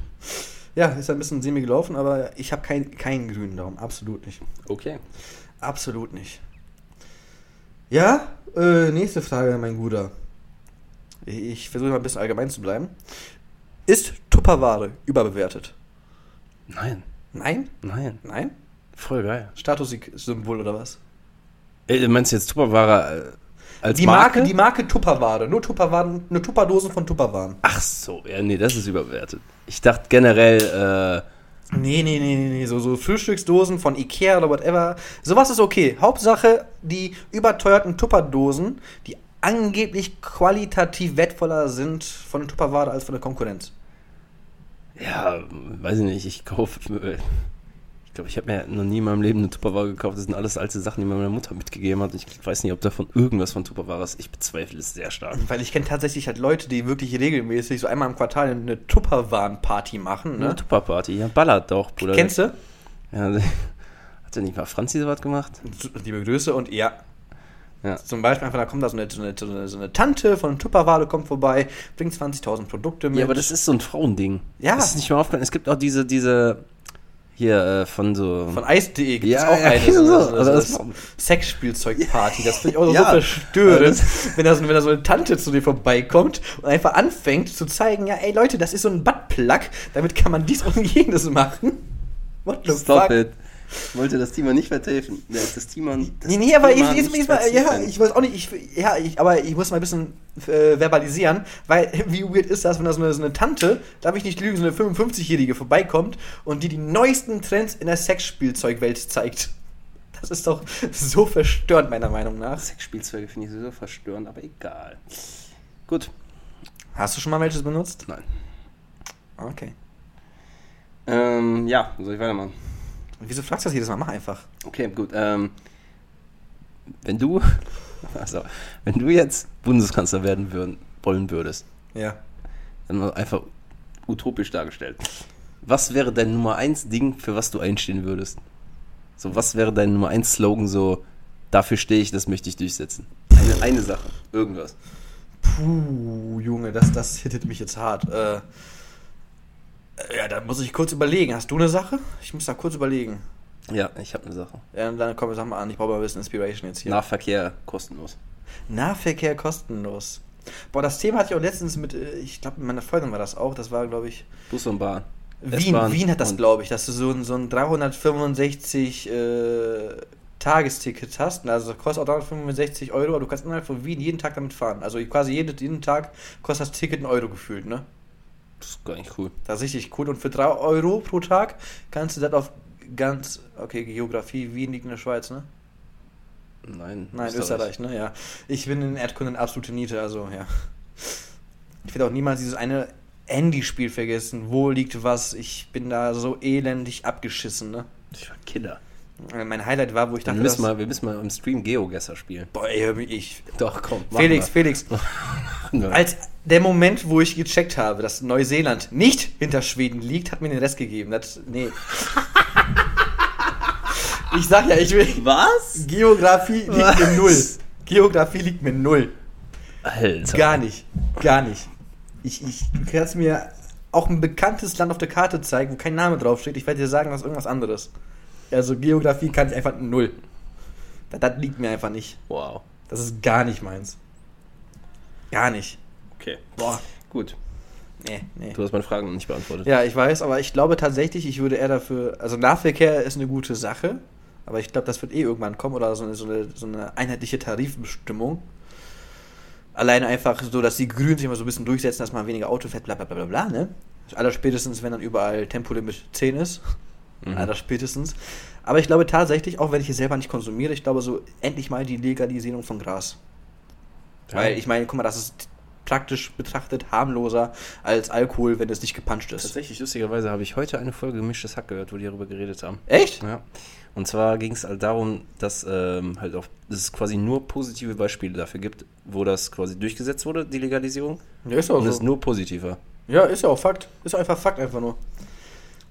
Ja, ist ein bisschen semi gelaufen, aber ich habe kein, keinen grünen Daumen, absolut nicht. okay. Absolut nicht. Ja, äh, nächste Frage, mein Guter. Ich versuche mal ein bisschen allgemein zu bleiben. Ist Tupperware überbewertet? Nein, Nein? nein. Nein? Voll geil. Statussymbol oder was? Ey, du meinst jetzt Tupperware äh, als die Marke? Marke, die Marke Tupperware. Nur Tupperwaren, eine Tupperdosen von Tupperwaren. Ach so, ja, nee, das ist überbewertet. Ich dachte generell, äh, Nee, nee, nee, nee, nee. So, so Frühstücksdosen von Ikea oder whatever. Sowas ist okay. Hauptsache, die überteuerten Tupperdosen, die angeblich qualitativ wertvoller sind von der Tupperware als von der Konkurrenz. ja, weiß ich nicht, ich kaufe, ich glaube, ich habe mir noch nie in meinem Leben eine Tupperware gekauft. Das sind alles alte Sachen, die mir meine Mutter mitgegeben hat. Ich weiß nicht, ob davon irgendwas von Tupperware ist. Ich bezweifle es sehr stark. Weil ich kenne tatsächlich halt Leute, die wirklich regelmäßig so einmal im Quartal eine Tupperwaren-Party machen. Eine Ne? Tupperparty, ja, ballert doch, Bruder. Kennst du? Ja, hat ja nicht mal Franzi sowas gemacht? Liebe Grüße und ja. Ja. Zum Beispiel einfach, da kommt da so eine, so eine, so eine, so eine Tante von Tupperware, kommt vorbei, bringt 20.000 Produkte mit. Ja, aber das ist so ein Frauending. Ja. Das ist nicht mal aufgefallen. Es gibt auch diese, diese, hier, äh, von so. Von Eis.de gibt es Ja, auch ja, eine so, so. so, Aber so, das- so Sexspielzeugparty. Das finde ich auch Ja, so verstörend, aber wenn da, so, wenn da so eine Tante zu dir vorbeikommt und einfach anfängt zu zeigen, ja, ey Leute, das ist so ein Buttplug, damit kann man dies und jenes machen. What the Stop fuck? it. Wollte das Thema nicht vertiefen. Ja, das Thema. Das Nee, nee, aber ich, ich, ich, ja, ich weiß auch nicht, ich, ja, ich, aber ich muss mal ein bisschen äh, verbalisieren, weil wie weird ist das, wenn da so eine, so eine Tante, darf ich nicht lügen, so eine 55-Jährige vorbeikommt und die die neuesten Trends in der Sexspielzeugwelt zeigt. Das ist doch so verstörend, meiner Meinung nach. Sexspielzeuge finde ich sowieso verstörend, aber egal. Gut. Hast du schon mal welches benutzt? Nein. Okay. Ähm, ja, soll ich weitermachen? Und wieso fragst du das jedes Mal? Mach einfach. Okay, gut. Ähm, wenn du, also, wenn du jetzt Bundeskanzler werden würden, wollen würdest, Ja. dann einfach utopisch dargestellt. Was wäre dein Nummer eins Ding, für was du einstehen würdest? So, was wäre dein Nummer eins Slogan so, dafür stehe ich, das möchte ich durchsetzen? Eine, eine Sache, irgendwas. Puh, Junge, das, das hittet mich jetzt hart. Äh, ja, da muss ich kurz überlegen. Hast du eine Sache? Ich muss da kurz überlegen. Ja, ich habe eine Sache. Ja, dann komm, sag mal an, ich brauche mal ein bisschen Inspiration jetzt hier. Nahverkehr kostenlos. Nahverkehr kostenlos. Boah, das Thema hatte ich auch letztens mit, äh, ich glaube, mit meiner Freundin war das auch. Das war, glaube ich, Bus und Bahn. Wien. Wien hat das, glaube ich, dass du so, ein- so ein 365 äh, Tagesticket hast. Also das kostet auch 365 Euro, aber du kannst innerhalb von Wien jeden Tag damit fahren. Also quasi jeden, jeden Tag kostet das Ticket einen Euro gefühlt, ne? Das ist gar nicht cool. Das ist richtig cool. Und für 3 Euro pro Tag kannst du das auf ganz, okay, Geografie, Wien liegt in der Schweiz, ne? Nein, Nein, Österreich, ne? Ja. Ich bin in Erdkunde eine absolute Niete, also ja. Ich werde auch niemals dieses eine Handy-Spiel vergessen. Wo liegt was? Ich bin da so elendig abgeschissen, ne? Ich war Killer. Äh, Mein Highlight war, wo ich Wir dachte, müssen, dass- mal, wir müssen mal im Stream Geogesser spielen. Boah, ich. Doch, komm. Felix, Felix, Als der Moment, wo ich gecheckt habe, dass Neuseeland nicht hinter Schweden liegt, hat mir den Rest gegeben. Das, nee. ich sag ja, ich will. Was? Geografie liegt mir Was? null. Geografie liegt mir null. Alter. Gar nicht. Gar nicht. Ich, ich, du kannst mir auch ein bekanntes Land auf der Karte zeigen, wo kein Name draufsteht. Ich werde dir sagen, das ist irgendwas anderes. Also Geografie kann ich einfach null. Das, das liegt mir einfach nicht. Wow. Das ist gar nicht meins. Gar nicht. Okay. Boah. Gut. Nee, nee. Du hast meine Fragen noch nicht beantwortet. Ja, ich weiß, aber ich glaube tatsächlich, ich würde eher dafür. Also Nahverkehr ist eine gute Sache, aber ich glaube, das wird eh irgendwann kommen oder so eine, so eine, so eine einheitliche Tarifbestimmung. Alleine einfach so, dass die Grünen sich mal so ein bisschen durchsetzen, dass man weniger Auto fährt, bla bla bla bla bla, ne? Aller spätestens, wenn dann überall Tempolimit 10 ist. Mhm. Aller spätestens. Aber ich glaube tatsächlich, auch wenn ich es selber nicht konsumiere, ich glaube so endlich mal die Legalisierung von Gras. Ja. Weil ich meine, guck mal, das ist praktisch betrachtet harmloser als Alkohol, wenn es nicht gepanscht ist. Tatsächlich, lustigerweise habe ich heute eine Folge Gemischtes Hack gehört, wo die darüber geredet haben. Echt? Ja. Und zwar ging es halt darum, dass ähm, halt auch, dass es quasi nur positive Beispiele dafür gibt, wo das quasi durchgesetzt wurde, die Legalisierung. Ja, ist auch Und es ist so. nur positiver. Ja, ist ja auch Fakt. Ist einfach Fakt einfach nur.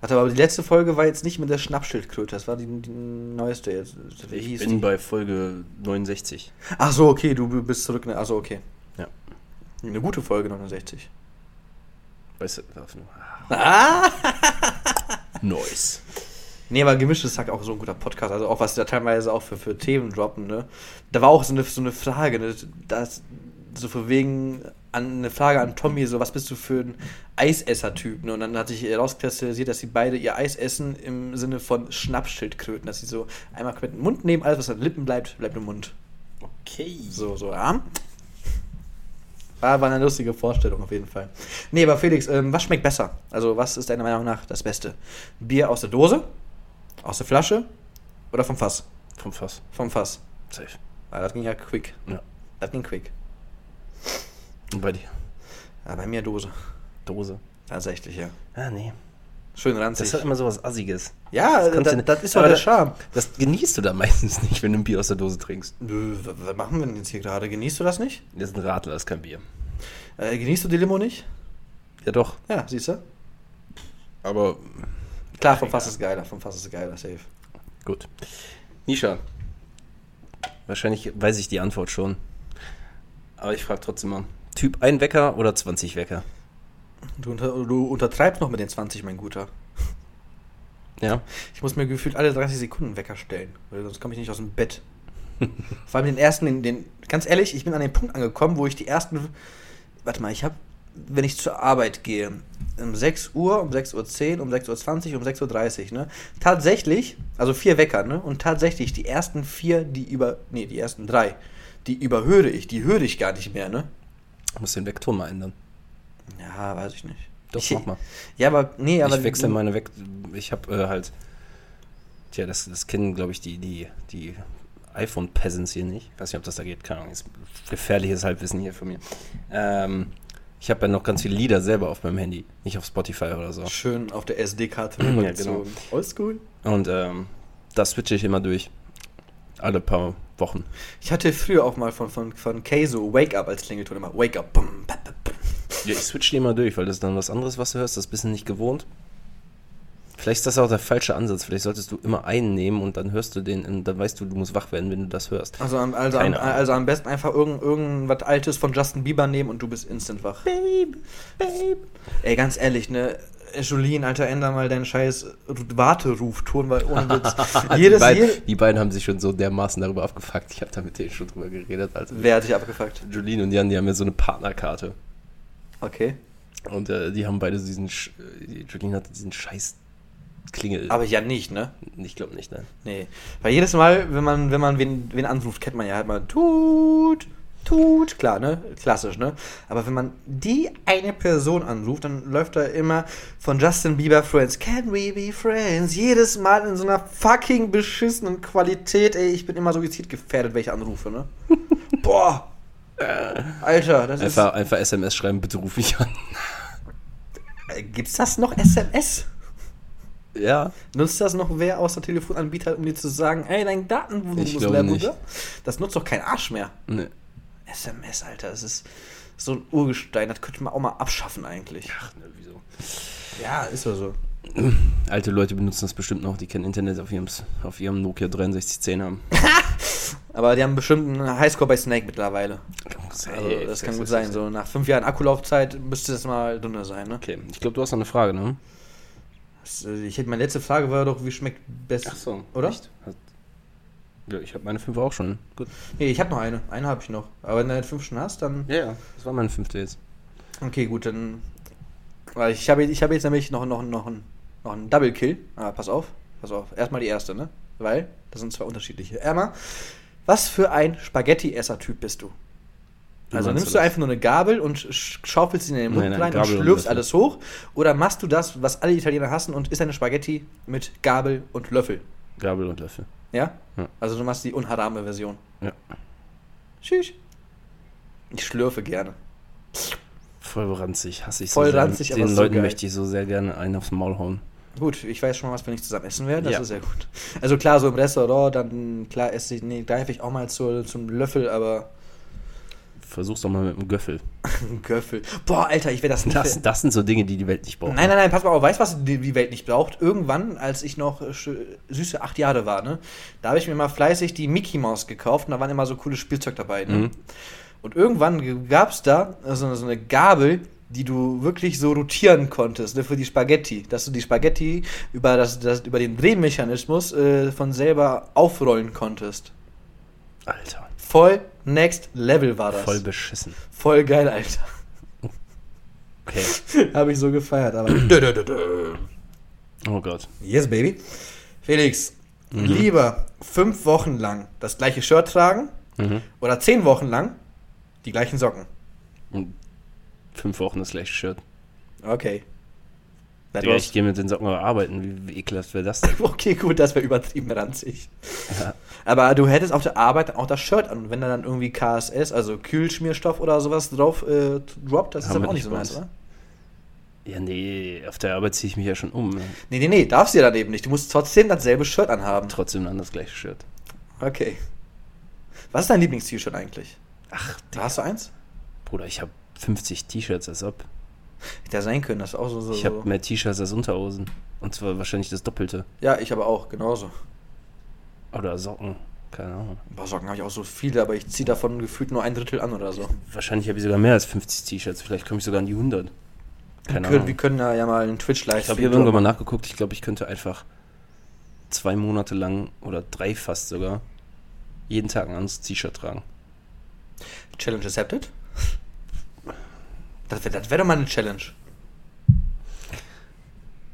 Warte, aber die letzte Folge war jetzt nicht mit der Schnappschildkröte, das war die, die neueste jetzt. Wie Ich bin die? bei Folge 69. Ach so, okay, du bist zurück. Ne? Also okay. Ja. Eine gute Folge 69. Weißt du, Ah! Noise. Nee, aber gemischtes Hack auch so ein guter Podcast, also auch was da teilweise auch für, für Themen droppen, ne? Da war auch so eine, so eine Frage, ne? Das, so für wegen an eine Frage an Tommy, so was bist du für ein Eisesser-Typ, ne? Und dann hat sich herauskristallisiert, dass sie beide ihr Eis essen im Sinne von Schnappschildkröten, dass sie so einmal mit dem Mund nehmen, alles was an den Lippen bleibt, bleibt im Mund. Okay. So, so, ja. War, war eine lustige Vorstellung auf jeden Fall. Nee, aber Felix, ähm, was schmeckt besser? Also, was ist deiner Meinung nach das Beste? Bier aus der Dose? Aus der Flasche? Oder vom Fass? Vom Fass. Vom Fass. Safe. Ah, das ging ja quick. Ja. Das ging quick. Und bei dir? Ja, bei mir Dose. Dose. Tatsächlich, ja. Ah, nee. Schön ranzig. Das hat immer so was Assiges. ja, das, kannst das, ist doch der da- Charme. Das genießt du da meistens nicht, wenn du ein Bier aus der Dose trinkst. Nö, wa- was machen wir denn jetzt hier gerade? Genießt du das nicht? Das ist ein Radler, das ist kein Bier. Äh, genießt du die Limo nicht? Ja, doch. Ja, siehst du? Aber Klar, vom Fass ist geiler. Vom Fass ist geiler, safe. gut. Nisha. Wahrscheinlich weiß ich die Antwort schon. Aber ich frage trotzdem mal. Typ ein Wecker oder 20 Wecker? Du, unter, du untertreibst noch mit den 20, mein Guter. Ja. Ich muss mir gefühlt alle 30 Sekunden Wecker stellen, weil sonst komme ich nicht aus dem Bett. Vor allem den ersten, den, den, ganz ehrlich, ich bin an den Punkt angekommen, wo ich die ersten, warte mal, ich habe, wenn ich zur Arbeit gehe, um 6 Uhr, um 6.10 Uhr, um 6.20 Uhr, um 6.30 Uhr, ne? Tatsächlich, also vier Wecker, ne? Und tatsächlich die ersten vier, die über, nee, die ersten drei, die überhöre ich, die höre ich gar nicht mehr, ne? Muss den Vektor mal ändern. Ja, weiß ich nicht. Doch, ich, mach mal. Ja, aber, nee, aber. ich wechsle meine Weg. Ich habe äh, halt. Tja, das, das kennen, glaube ich, die, die, die iPhone-Peasants hier nicht. Ich weiß nicht, ob das da geht. Keine Ahnung. Ist gefährliches Halbwissen hier von mir. Ähm, ich habe ja noch ganz viele Lieder selber auf meinem Handy. Nicht auf Spotify oder so. Schön auf der SD-Karte Ja, rübergezogen. Oldschool. Und ähm, das switche ich immer durch. Alle paar Wochen. Ich hatte früher auch mal von, von, von Keizo Wake Up als Klingelton immer. Wake Up. Bum, bum, bum. Ja, ich switche die immer durch, weil das ist dann was anderes, was du hörst. Das bist du nicht gewohnt. Vielleicht ist das auch der falsche Ansatz. Vielleicht solltest du immer einen nehmen und dann hörst du den und dann weißt du, du musst wach werden, wenn du das hörst. Also, am- also, am, also am besten einfach irgend, irgendwas Altes von Justin Bieber nehmen und du bist instant wach. Babe, babe. Ey, ganz ehrlich, ne? Äh, Jolien, Alter, änder mal deinen scheiß Warterufton, weil ohne Witz. die, jedes, beiden, jede, die beiden haben sich schon so dermaßen darüber abgefuckt. Ich habe da mit denen schon drüber geredet. Also Wer hat dich abgefuckt? Jolene und Jan, die haben ja so eine Partnerkarte. Okay. Und äh, die haben beide so diesen. Sch Jolene hatte diesen scheiß Klingel. Aber ja nicht, ne? ich glaube nicht, nein. Nee. Weil jedes Mal, wenn man, wenn man wen, wen anruft, kennt man ja halt mal tut, tut, klar, ne? Klassisch, ne? Aber wenn man die eine Person anruft, dann läuft da immer von Justin Bieber Friends. Can we be friends? Jedes Mal in so einer fucking beschissenen Qualität, ey. Ich bin immer suizidgefährdet, welche anrufe, ne? Boah! Alter, das Einfach, einfach SMS schreiben, bitte ruf mich an. ist. Äh, Gibt's das noch SMS? Ja. Nutzt das noch wer außer Telefonanbieter, um dir zu sagen, ey, dein Datenvolumen Ich ist leer? Das nutzt doch kein Arsch mehr. Nee. SMS, Alter, das ist so ein Urgestein, das könnte man auch mal abschaffen eigentlich. Ach, ne, wieso? Ja, ist ja so. Alte Leute benutzen das bestimmt noch, die kein Internet auf ihrem, auf ihrem Nokia 6310 haben. Aber die haben bestimmt einen Highscore bei Snake mittlerweile. Also, Safe, das kann gut sein. safe. So nach fünf Jahren Akkulaufzeit müsste das mal dünner sein, ne? Okay, ich glaube, du hast noch eine Frage, ne? Äh, Ich hätte, meine letzte Frage war doch, wie schmeckt besser? Oder? Echt? Ja, ich habe meine fünf auch schon. Gut. Nee, ich habe noch eine. Eine habe ich noch. Aber wenn du halt fünf schon hast, dann. Ja, ja, das war meine fünfte jetzt. Okay, gut, dann. Weil ich habe ich habe jetzt nämlich noch, noch, noch, einen- noch einen Double Kill. Aber pass auf, pass auf. Erstmal die erste, ne? Weil das sind zwei unterschiedliche. Emma, was für ein Spaghetti-Esser-Typ bist du? Wie Also nimmst du das? einfach nur eine Gabel und sch- schaufelst sie in den Mund Nein, nein, rein Gabel und und schlürfst Löffel. alles hoch? Oder machst du das, was alle Italiener hassen und isst eine Spaghetti mit Gabel und Löffel? Gabel und Löffel. Ja? Ja. Also du machst die unharame Version. Ja. Tschüss. Ich schlürfe gerne. Voll ranzig, hasse ich Voll so sehr. ranzig, aber Den so Leuten geil. möchte ich so sehr gerne einen aufs Maul hauen. Gut, ich weiß schon mal, was wir nicht zusammen essen werden. Das Ja. ist sehr gut. Also klar, so im Restaurant, dann klar esse ich, nee, greife ich auch mal zur, zum Löffel, aber Versuch's doch mal mit einem Göffel. ein Göffel. Boah, Alter, ich werde das nicht. Das, das sind so Dinge, die die Welt nicht braucht. Nein, nein, nein, pass mal auf, weißt du, was die, die Welt nicht braucht? Irgendwann, als ich noch äh, süße acht Jahre war, ne, da habe ich mir mal fleißig die Mickey Mouse gekauft und da waren immer so cooles Spielzeug dabei, ne? Mhm. Und irgendwann gab es da so, so eine Gabel, die du wirklich so rotieren konntest, ne, für die Spaghetti. Dass du die Spaghetti über, das, das, über den Drehmechanismus äh, von selber aufrollen konntest. Alter, Voll next level war das. voll beschissen. Voll geil, Alter. Okay. habe ich so gefeiert, aber. Oh Gott. Yes, baby. Felix, Mhm. lieber fünf Wochen lang das gleiche Shirt tragen Mhm. oder zehn Wochen lang die gleichen Socken? Und fünf Wochen das gleiche Shirt. Okay. Digga, ich gehe mit den Socken arbeiten. Wie, wie ekelhaft wäre das denn? Okay, gut, das wäre übertrieben ranzig. Ja. Aber du hättest auf der Arbeit dann auch das Shirt an. Und wenn da dann irgendwie KSS, also Kühlschmierstoff oder sowas drauf äh, droppt, das ist Haben aber wir auch nicht so nice, oder? Ja, nee, auf der Arbeit ziehe ich mich ja schon um. Ne? Nee, nee, nee, darfst du ja dann eben nicht. Du musst trotzdem dasselbe Shirt anhaben. Trotzdem dann das gleiche Shirt. Okay. Was ist dein Lieblings-T-Shirt eigentlich? Ach, Hast du eins? Bruder, ich habe 50 T-Shirts als ob. Hätte ja sein können, das ist auch so. so Ich habe mehr T-Shirts als Unterhosen. Und zwar wahrscheinlich das Doppelte. ja, ich aber auch, genauso. Oder Socken. Keine Ahnung. Boah, Socken habe ich auch so viele, aber ich ziehe davon gefühlt nur ein Drittel an oder so. Wahrscheinlich habe ich sogar mehr als 50 T-Shirts. Vielleicht komme ich sogar an die 100. Wir Keine können, wir Ahnung. können da ja mal einen Twitch-Live Ich habe hier irgendwann mal nachgeguckt. Ich glaube, ich könnte einfach zwei Monate lang oder drei fast sogar jeden Tag ein anderes T-Shirt tragen. Challenge accepted? Das wäre das wär doch mal eine Challenge.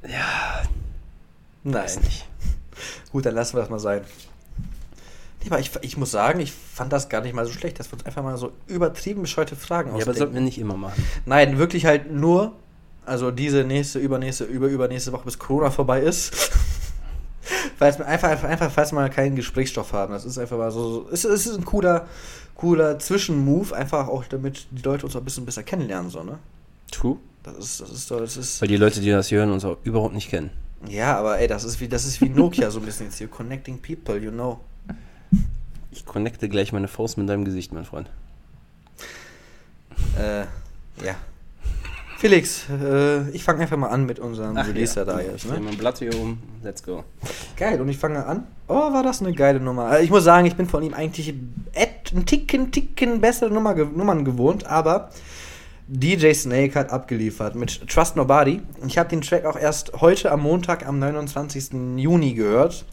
Ja, Nein. weiß nicht. Gut, dann lassen wir das mal sein. Nee, aber ich, ich muss sagen, ich fand das gar nicht mal so schlecht, dass wir uns einfach mal so übertrieben bescheuerte Fragen Ja, aber ausdenken. sollten wir nicht immer machen. Nein, wirklich halt nur, also diese nächste, übernächste, über, übernächste Woche, bis Corona vorbei ist. Falls wir einfach, einfach, einfach, falls wir mal keinen Gesprächsstoff haben. Das ist einfach mal so, es, es ist ein cooler, cooler Zwischenmove, einfach auch damit die Leute uns auch ein bisschen besser kennenlernen, so, ne? True. Das ist, das ist, das ist, Weil die Leute, die das hier hören, uns auch überhaupt nicht kennen. ja, aber ey, das ist wie, das ist wie Nokia so ein bisschen jetzt hier. Connecting people, you know. Ich connecte gleich meine Faust mit deinem Gesicht, mein Freund. Äh, ja. Felix, äh, ich fange einfach mal an mit unserem Release, der da jetzt. Ich drehe Ne? mein Blatt hier um. Let's go. Geil, und ich fange an. Oh, war das eine geile Nummer. Also ich muss sagen, ich bin von ihm eigentlich einen Ticken, Ticken bessere Nummer, Nummern gewohnt, aber DJ Snake hat abgeliefert mit Trust Nobody. Ich habe den Track auch erst heute am Montag, am 29. Juni gehört.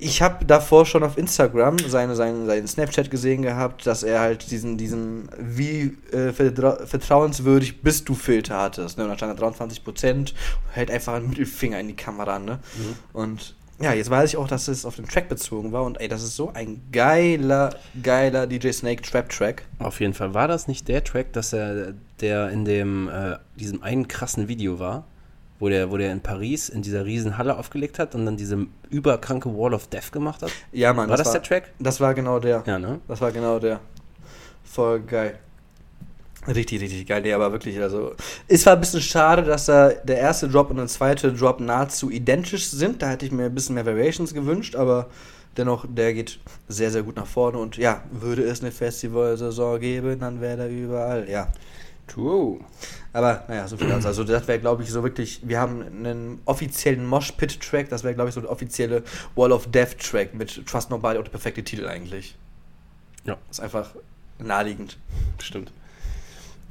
Ich habe davor schon auf Instagram seine, seinen, seinen Snapchat gesehen gehabt, dass er halt diesen, diesen wie äh, vertra vertrauenswürdig bist du Filter hattest. Ne? Und da stand er 23 Prozent, hält einfach einen Mittelfinger in die Kamera. Ne? Mhm. Und ja, jetzt weiß ich auch, dass es auf den Track bezogen war und ey, das ist so ein geiler, geiler DJ Snake Trap Track. Auf jeden Fall. War das nicht der Track, dass er, der in dem, äh, diesem einen krassen Video war, wo der, wo der in Paris in dieser riesen Halle aufgelegt hat und dann diese überkranke Wall of Death gemacht hat? Ja, Mann. War das, das war, der Track? Das war genau der. Ja, ne? Das war genau der. Voll geil. Richtig, richtig geil. Nee, aber wirklich, also. Es war ein bisschen schade, dass da der erste Drop und der zweite Drop nahezu identisch sind. Da hätte ich mir ein bisschen mehr Variations gewünscht, aber dennoch, der geht sehr, sehr gut nach vorne. Und ja, würde es eine Festivalsaison geben, dann wäre er überall, ja. True. Aber naja, so viel dazu. Also das wäre, glaube ich, so wirklich, wir haben einen offiziellen Mosh-Pit-Track, das wäre, glaube ich, so der offizielle Wall of Death-Track mit Trust Nobody und der perfekte Titel eigentlich. Ja. Ist einfach naheliegend. Stimmt.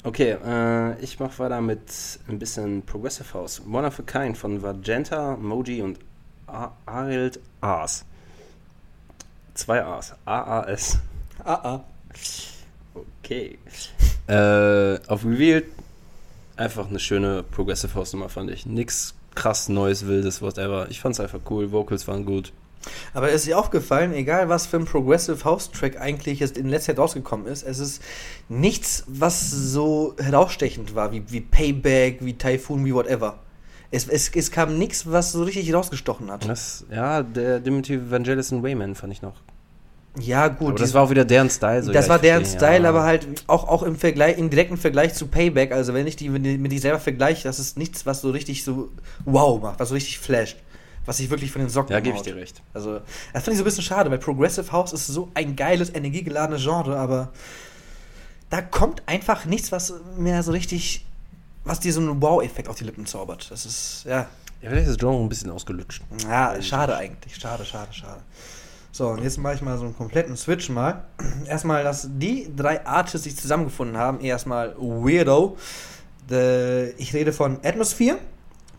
Okay, äh, ich mache weiter mit ein bisschen Progressive House. One of a Kind von Vagenta, Moji und Arild Aas. Zwei A's. A-A-S. A-A. Okay. Äh, auf Revealed einfach eine schöne Progressive House Nummer, fand ich. Nix krass Neues, Wildes, whatever. Ich fand's einfach cool. Vocals waren gut. Aber ist dir aufgefallen, egal was für ein Progressive House Track eigentlich jetzt in letzter Zeit rausgekommen ist, es ist nichts, was so herausstechend war, wie, wie Payback, wie Typhoon, wie whatever. Es, es, es kam nichts, was so richtig rausgestochen hat. Das, ja, der Dimitri Vangelis und Wayman fand ich noch. Ja, gut. Aber das war auch wieder deren Style. So das war deren Style, ja. aber halt auch, auch im Vergleich, im direkten Vergleich zu Payback. Also wenn ich die mit die selber vergleiche, das ist nichts, was so richtig so wow macht, was so richtig flasht was sich wirklich von den Socken Ja, gebe ich dir recht. Also, das finde ich so ein bisschen schade, weil Progressive House ist so ein geiles, energiegeladenes Genre, aber da kommt einfach nichts, was mehr so richtig, was dir so einen Wow-Effekt auf die Lippen zaubert. Das ist, ja. Ja, vielleicht ist das Genre ein bisschen ausgelutscht. Ja, schade eigentlich. Schade, schade, schade. So, und jetzt mache ich mal so einen kompletten Switch mal. Erstmal, dass die drei Artists sich zusammengefunden haben. Erstmal Weirdo. Ich rede von Atmosphere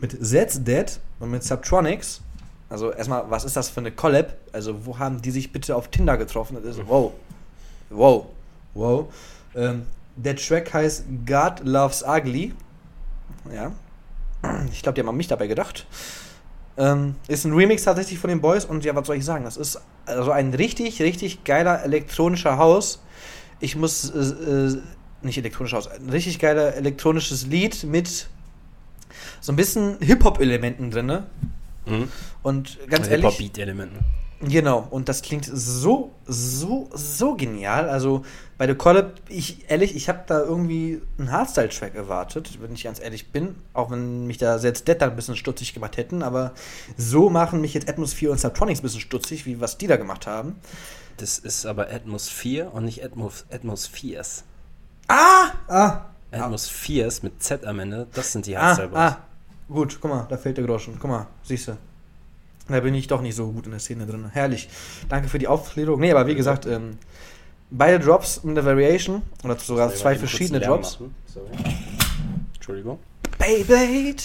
mit Zed's Dead und mit Subtronics. Also erstmal, was ist das für eine Collab? Also wo haben die sich bitte auf Tinder getroffen? Das ist wow. Wow. Wow. Ähm, der Track heißt God Loves Ugly. Ja. Ich glaube, die haben an mich dabei gedacht. Ähm, ist ein Remix tatsächlich von den Boys und ja, was soll ich sagen? Das ist also ein richtig, richtig geiler elektronischer Haus. Ich muss, äh, äh, nicht elektronischer Haus, ein richtig geiler elektronisches Lied mit so ein bisschen Hip-Hop-Elementen drin. Ne? Mhm. Und ganz ehrlich. Hip-Hop-Beat-Elementen. Genau, und das klingt so, so, so genial. Also bei der Collab, ich ehrlich, ich habe da irgendwie einen Hardstyle-Track erwartet, wenn ich ganz ehrlich bin. Auch wenn mich da selbst Dead ein bisschen stutzig gemacht hätten, aber so machen mich jetzt Atmosphere und Subtronics ein bisschen stutzig, wie was die da gemacht haben. Das ist aber Atmosphere und nicht Atmos Atmospheres. Ah! Ah! Atmospheres mit Z am Ende, das sind die Hardstyle-Boys. Ah, ah, Gut, guck mal, da fällt der Groschen. Guck mal, siehst du. Da bin ich doch nicht so gut in der Szene drin. Herrlich. Danke für die Aufklärung. Nee, aber wie gesagt, ähm, beide Drops in der Variation, oder sogar zwei verschiedene Drops. Entschuldigung. Beyblade!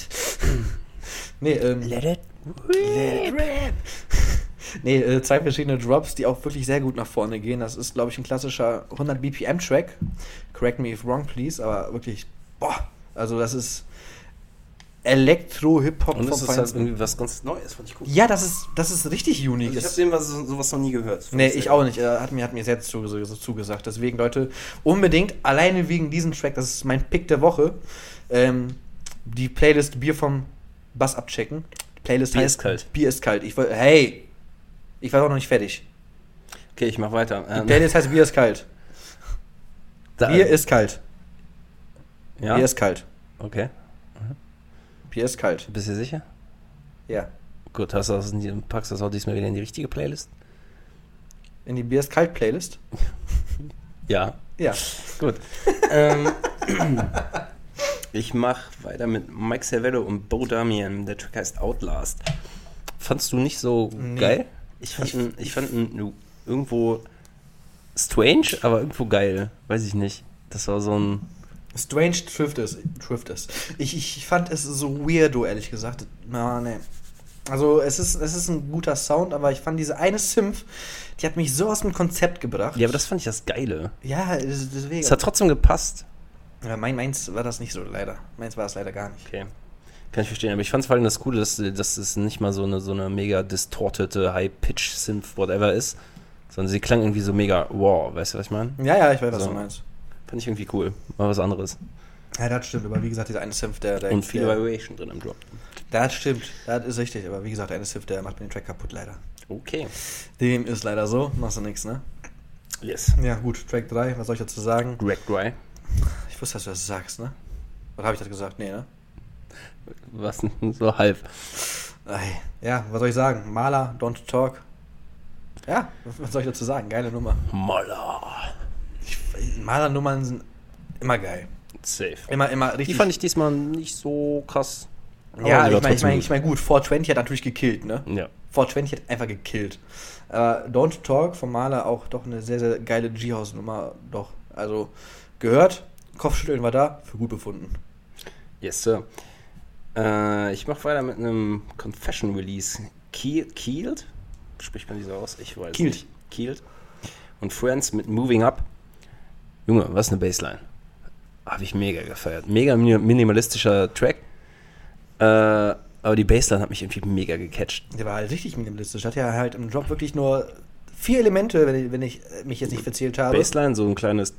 nee, ähm. Let it Let it rip. nee, äh, zwei verschiedene Drops, die auch wirklich sehr gut nach vorne gehen. Das ist, glaube ich, ein klassischer 100 BPM Track. Correct me if wrong, please, aber wirklich, boah, also das ist Elektro-Hip-Hop Und das ist halt irgendwie was ganz Neues, fand ich cool. Ja, das ist, das ist richtig unique. Also ich habe dem was, sowas noch nie gehört. Nee, ich auch nicht. Er hat mir, hat mir selbst zugesagt. Deswegen, Leute, unbedingt, alleine wegen diesem Track, das ist mein Pick der Woche, ähm, die Playlist Bier vom Bass abchecken. Die Playlist Bier heißt, ist kalt. Bier ist kalt. Ich hey, ich war doch noch nicht fertig. Okay, ich mach weiter. Die ähm, Playlist heißt Bier ist kalt. Da, Bier ist kalt. Ja? Bier ist kalt. Okay. Bier ist kalt. Bist du sicher? Ja. Gut, hast du das, packst du das auch diesmal wieder in die richtige Playlist? In die Bier ist kalt Playlist? ja. Ja. Gut. ähm, ich mach weiter mit Mike Cervello und Bo Damian. Der Track heißt Outlast. Fandst du nicht so nee. geil? Ich fand, ihn, ich fand ihn irgendwo strange, aber irgendwo geil. Weiß ich nicht. Das war so ein Strange trifft es. Trifft es. Ich, ich fand es so weirdo, ehrlich gesagt. Na, nee. Also, es ist, es ist ein guter Sound, aber ich fand diese eine Synth, die hat mich so aus dem Konzept gebracht. Ja, aber das fand ich das Geile. Ja, deswegen. Es hat trotzdem gepasst. Ja, mein, meins war das nicht so, leider. Meins war es leider gar nicht. Okay. Kann ich verstehen, aber ich fand vor allem das Coole, dass, dass es nicht mal so eine, so eine mega distortete High-Pitch-Synth, whatever ist, sondern sie klang irgendwie so mega wow, weißt du, was ich meine? Ja, ja, ich weiß, was So. du meinst. Fand ich irgendwie cool. Mal was anderes. Ja, das stimmt, aber wie gesagt, dieser eine Synth, der. der Und viel der, Variation drin im Drop. Das stimmt, das ist richtig, aber wie gesagt, der eine Synth, der macht mir den Track kaputt, leider. Okay. Dem ist leider so, machst du nichts, ne? Yes. Ja, gut, Track 3, was soll ich dazu sagen? Greg Dry. Ich wusste, dass du das sagst, ne? Oder habe ich das gesagt? Nee, ne? Was so halb. Ja, was soll ich sagen? Maler, Don't Talk. Ja, was soll ich dazu sagen? Geile Nummer. Moller. Malernummern sind immer geil. Safe. Immer, immer richtig. Die fand ich diesmal nicht so krass. Ja, ich meine, ich mein, ich mein, gut, 420 hat natürlich gekillt, ne? Ja. 420 hat einfach gekillt. Aber Don't Talk vom Maler auch doch eine sehr, sehr geile G-House-Nummer. Doch. Also gehört, Kopfschütteln war da, für gut befunden. Yes, Sir. Äh, ich mache weiter mit einem Confession Release. Kiel, Kieled? Spricht man die so aus? Ich weiß Kielt. nicht. Kieled. Und Friends mit Moving Up. Junge, was eine Bassline. Habe ich mega gefeiert. Mega mini- minimalistischer Track. Äh, aber die Bassline hat mich irgendwie mega gecatcht. Der war halt richtig minimalistisch. Hat ja halt im Drop wirklich nur vier Elemente, wenn ich, wenn ich mich jetzt nicht verzählt habe. Bassline, so ein kleines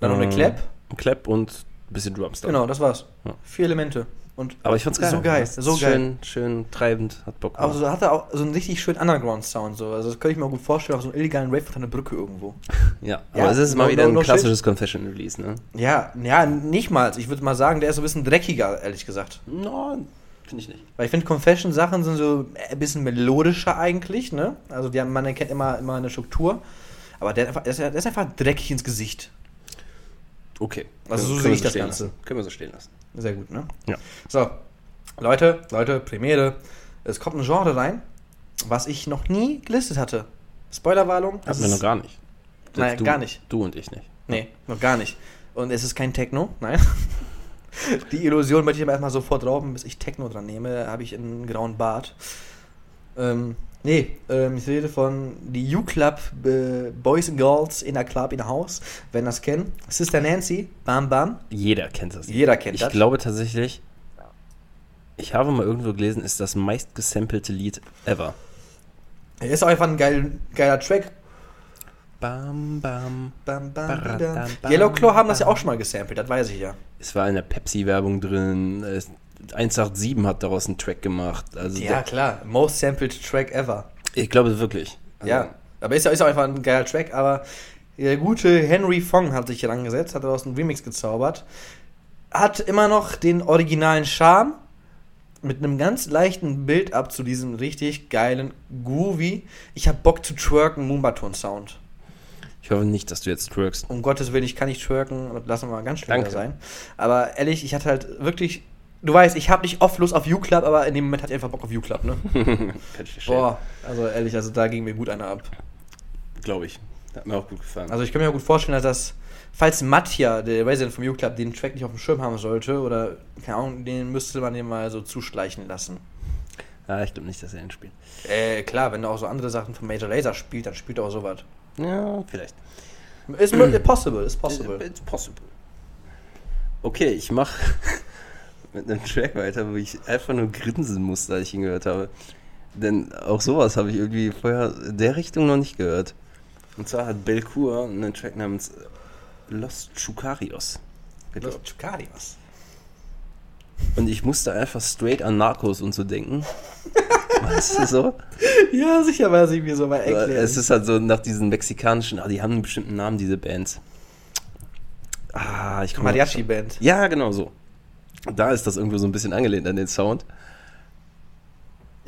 Dann noch eine äh, Clap. Ein Clap und ein bisschen Drums. Genau, das war's. Ja. Vier Elemente. Und Aber ich fand's geil. So geil, so geil. schön, schön treibend, hat Bock Aber so hat er auch so einen richtig schönen Underground-Sound. So. Also das könnte ich mir auch gut vorstellen, auf so einem illegalen Rave unter einer Brücke irgendwo. Ja, Ja, aber es ist mal no- wieder no- ein no klassisches Confession Release, ne? Ja, ja, nicht mal. Ich würde mal sagen, der ist so ein bisschen dreckiger, ehrlich gesagt. No, finde ich nicht. Weil ich finde, Confession-Sachen sind so ein bisschen melodischer eigentlich, ne? Also die haben, man erkennt immer, immer eine Struktur. Aber der, der, ist, der ist einfach dreckig ins Gesicht. Okay. Also so sehe ich das Ganze. Lassen. Können wir so stehen lassen. Sehr gut, ne? Ja. So, Leute, Leute, Premiere. Es kommt ein Genre rein, was ich noch nie gelistet hatte. Spoilerwarnung. Hatten wir noch gar nicht. Nein, du, gar nicht. Du und ich nicht. Nee, noch gar nicht. Und es ist kein Techno, nein. Die Illusion möchte ich aber erstmal sofort rauben, bis ich Techno dran nehme, habe ich einen grauen Bart. Ähm, nee, ähm, ich rede von die U-Club äh, Boys and Girls in der Club in der Haus, wenn das kennen. Sister Nancy, Bam Bam. Jeder kennt das. Jeder kennt ich das. glaube tatsächlich, ich habe mal irgendwo gelesen, ist das meist gesampelte Lied ever. Er ist auch einfach ein geil, geiler Track. Bam, bam. Bam, bam, bam. bam, Yellow Claw haben das ja auch schon mal gesampelt, das weiß ich ja. Es war in der Pepsi-Werbung drin. Es- 187 hat daraus einen Track gemacht. Also Ja, klar. Most sampled Track ever. ich glaube wirklich. Also, Ja, aber ist ja, ist ja einfach ein geiler Track, aber der gute Henry Fong hat sich hier rangesetzt, hat daraus einen Remix gezaubert. Hat immer noch den originalen Charme mit einem ganz leichten Bild ab zu diesem richtig geilen Groovy. Ich hab Bock zu twerken Moombaton Sound. Ich hoffe nicht, dass du jetzt twerkst. Um Gottes Willen, ich kann nicht twerken, lassen wir mal ganz Danke. sein. Aber ehrlich, ich hatte halt wirklich, du weißt, ich habe nicht oft Lust auf U-Club, aber in dem Moment hatte ich einfach Bock auf U-Club, ne? Boah, also ehrlich, also da ging mir gut einer ab. Glaube ich. Hat mir auch gut gefallen. Also ich kann mir auch gut vorstellen, dass das, falls Mattia, der Resident vom U-Club, den Track nicht auf dem Schirm haben sollte, oder, keine Ahnung, den müsste man den mal so zuschleichen lassen. ja, ich glaube nicht, dass er ihn spielt. Äh, klar, wenn er auch so andere Sachen von Major Laser spielt, dann spielt er auch sowas. Ja, vielleicht. Ist possible, ist possible. It's possible. Okay, ich mach mit einem Track weiter, wo ich einfach nur grinsen musste, als ich ihn gehört habe. Denn auch sowas habe ich irgendwie vorher in der Richtung noch nicht gehört. Und zwar hat Belcour einen Track namens Los Chukarios gedroppt. Chukarios. Und ich musste einfach straight an Narcos und so denken. weißt du so? Ja, sicher weiß ich mir so mal erklären. Es ist halt so nach diesen mexikanischen, ah, die haben einen bestimmten Namen, diese Bands. Ah, ich komme Mariachi-Band. Ja, genau so. Da ist das irgendwo so ein bisschen angelehnt an den Sound.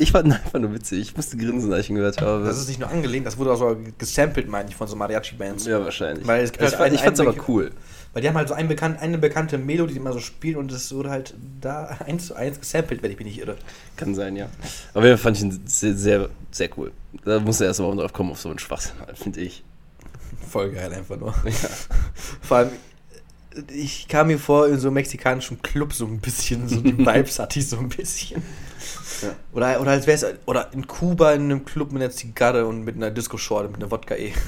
Ich fand ihn einfach nur witzig. Ich musste grinsen, als ich ihn gehört habe. Das ist nicht nur angelehnt, das wurde auch so gesampelt, meine ich, von so Mariachi-Bands. ja, wahrscheinlich. Weil es gibt ich halt fand, einen- ich fand's einen aber cool. Weil die haben halt so ein bekannt, eine bekannte Melodie, die immer so spielen und das wurde halt da eins zu eins gesampelt, wenn ich mich nicht irre. Kann sein, ja. Aber jeden Fall fand ich ihn sehr, sehr, sehr cool. Da musste er erst mal drauf kommen, auf so einen Schwachsinn, finde ich. Voll geil einfach nur. Ja. Vor allem, ich kam mir vor in so einem mexikanischen Club so ein bisschen, so die Vibes hatte ich so ein bisschen. Ja. Oder, oder als wäre es, oder in Kuba in einem Club mit einer Zigarre und mit einer Disco-Schorle, mit einer Wodka eh.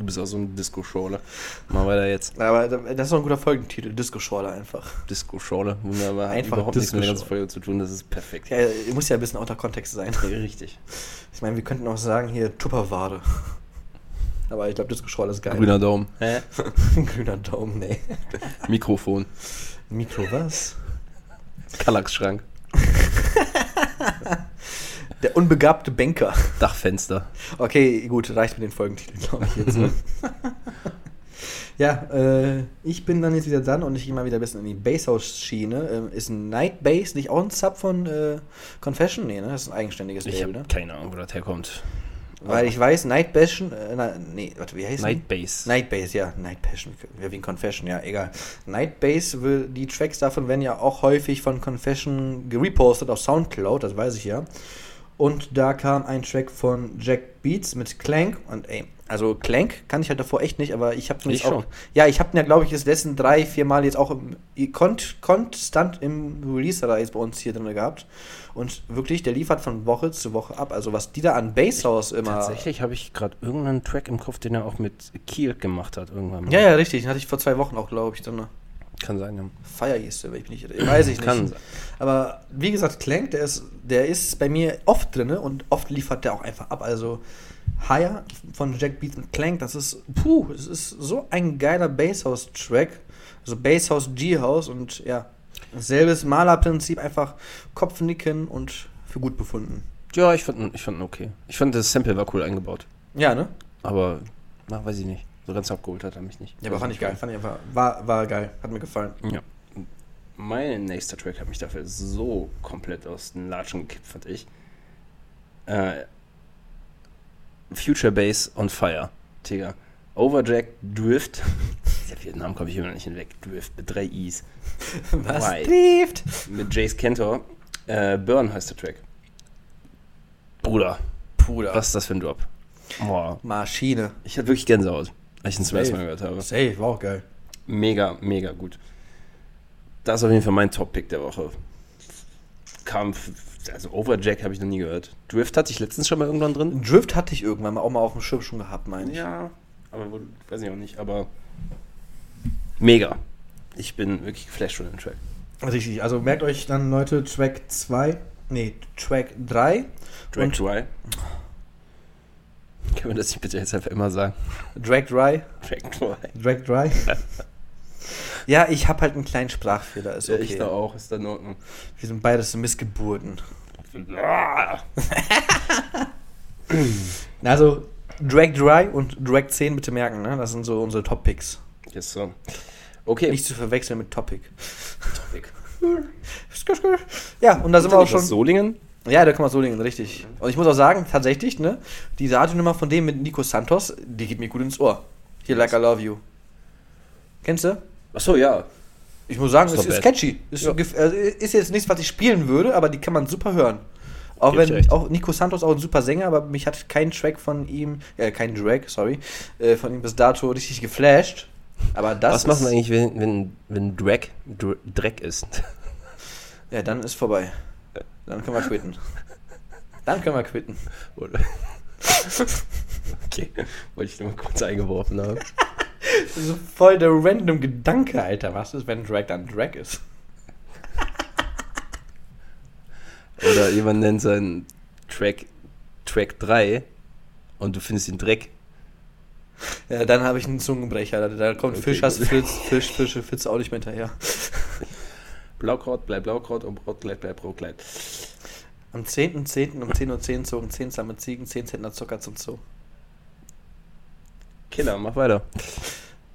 Du bist auch so ein Disco-Schorle. Mal weiter jetzt. Aber das ist doch ein guter Folgentitel, Disco-Schorle einfach. Disco-Schorle. Wunderbar. Einfach überhaupt nichts mit der ganzen. Folge zu tun. Das ist perfekt. Ja, muss ja ein bisschen außer Kontext sein. Richtig. Ich meine, wir könnten auch sagen hier Tupperware. Aber ich glaube, Disco-Schorle ist geil. Grüner Daumen. Hä? Grüner Daumen, nee. Mikrofon. Mikro was? Kallax-Schrank. Der unbegabte Banker. Dachfenster. Okay, gut, reicht mit den Folgentiteln, glaube ich jetzt. ne? ja, äh, ich bin dann jetzt wieder dran und ich gehe mal wieder ein bisschen in die Basshouse-Schiene. Ähm, ist ein Night Bass nicht auch ein Sub von äh, Confession? Nee, ne? Das ist ein eigenständiges Ich Label, ne? keine Ahnung, wo das herkommt. Weil ich weiß, Night Passion, äh, na, nee, warte, wie heißt Night Bass. die? Night Bass, ja, Night Passion, wegen Confession, ja, egal. Night Bass, will- die Tracks davon werden ja auch häufig von Confession gerepostet auf Soundcloud, das weiß ich ja. Und da kam ein Track von Jack Beats mit Clank und ey, also Clank kann ich halt davor echt nicht, aber ich habe Ich auch, schon. ja, ich habe ihn ja, glaube ich, jetzt letzten drei, vier Mal jetzt auch im, kont, konstant im Release-Reis bei uns hier drin gehabt. Und wirklich, der liefert von Woche zu Woche ab. Also was die da an Basshouse immer. Tatsächlich habe ich gerade irgendeinen Track im Kopf, den er auch mit Kiel gemacht hat irgendwann mal. Ja, ja, richtig. Den hatte ich vor zwei Wochen auch, glaube ich, dann. Kann sein, ja. Fire wenn ich nicht, weiß ich nicht. Kann sein. Aber wie gesagt, Clank, der ist, der ist bei mir oft drin und oft liefert der auch einfach ab. Also Higher von Jack Beats und Clank, das ist, puh, es ist so ein geiler Basshouse-Track. Also Basshouse, G-House und ja, selbes Malerprinzip, einfach Kopfnicken und für gut befunden. Ja, ich fand, ihn- ich fand okay. Ich fand, das Sample war cool eingebaut. Ja, ne? Aber, na, weiß ich nicht. So ganz abgeholt hat er mich nicht. Ja, aber fand ich geil. Fand ich einfach, war, war geil. Hat mir gefallen. Ja. Mein nächster Track hat mich dafür so komplett aus den Latschen gekippt, fand ich. Äh, Future Bass on Fire. Digga. Overjack Drift. Der Vietnam komme ich immer noch nicht hinweg. Drift mit drei Is. Was Why? trifft? Mit Jace Kentor. Äh, Burn heißt der Track. Bruder, Bruder. was ist das für ein Drop? Boah. Maschine. Ich hatte wirklich Gänsehaut, als ich ihn zum ersten Mal gehört habe. Safe, war auch geil. Mega, mega gut. Das ist auf jeden Fall mein Top-Pick der Woche. Kam, f- also Overjack habe ich noch nie gehört. Drift hatte ich letztens schon mal irgendwann drin. Drift hatte ich irgendwann mal auch mal auf dem Schirm schon gehabt, meine ich. Ja, aber weiß ich auch nicht, aber mega. Ich bin wirklich geflasht von dem Track. Richtig, also merkt euch dann, Leute, Track 2, nee, Track 3, Drag Und- Dry. Können wir das nicht bitte jetzt einfach immer sagen? Drag Dry, Drag Dry. Drag Dry. Ja, ich habe halt einen kleinen Sprachfehler, ist Ja, okay. ich da auch, ist in Ordnung. Wir sind beides Missgeburten. Ah! Also, Drag Dry und Drag 10 bitte merken, ne? Das sind so unsere Top-Picks. Yes, so. Okay. Nicht zu verwechseln mit Topic. Topic. Ja, und da sind wir auch schon. Solingen? Ja, da kann man Solingen, richtig. Und ich muss auch sagen, tatsächlich, ne, die Radionummer von dem mit Nico Santos, die geht mir gut ins Ohr. Hier, Like I Love You. Kennst du? Achso, ja. Ich muss sagen, Ist es ist bad. catchy. Ist, Ja. also ist jetzt nichts, was ich spielen würde, aber die kann man super hören. Auch ich wenn recht. auch Nico Santos auch ein super Sänger, aber mich hat kein Track von ihm, äh, kein Drag, sorry, äh, von ihm bis dato richtig geflasht. Aber das Was machen ist, wir eigentlich, wenn, wenn, wenn Drag Dr Dreck ist? Ja, dann ist vorbei. Dann können wir quitten. Dann können wir quitten. Okay, wollte ich nur mal kurz eingeworfen haben. Das ist voll der random Gedanke, Alter. Was ist, wenn Drag dann Drag ist? Oder jemand nennt seinen Track Track 3 und du findest ihn Dreck. Ja, dann habe ich einen Zungenbrecher. Da, da kommt Okay, Fisch, hast gut. Flitz, Fisch, Fische, Fitz auch nicht mehr hinterher. Blaukraut bleibt Blaukraut und Brotkleid bleibt Brotkleid. Am 10.10. um 10.10 Uhr zogen 10 zahme Ziegen 10 Zentner Zucker zum Zoo. Kinder, mach weiter.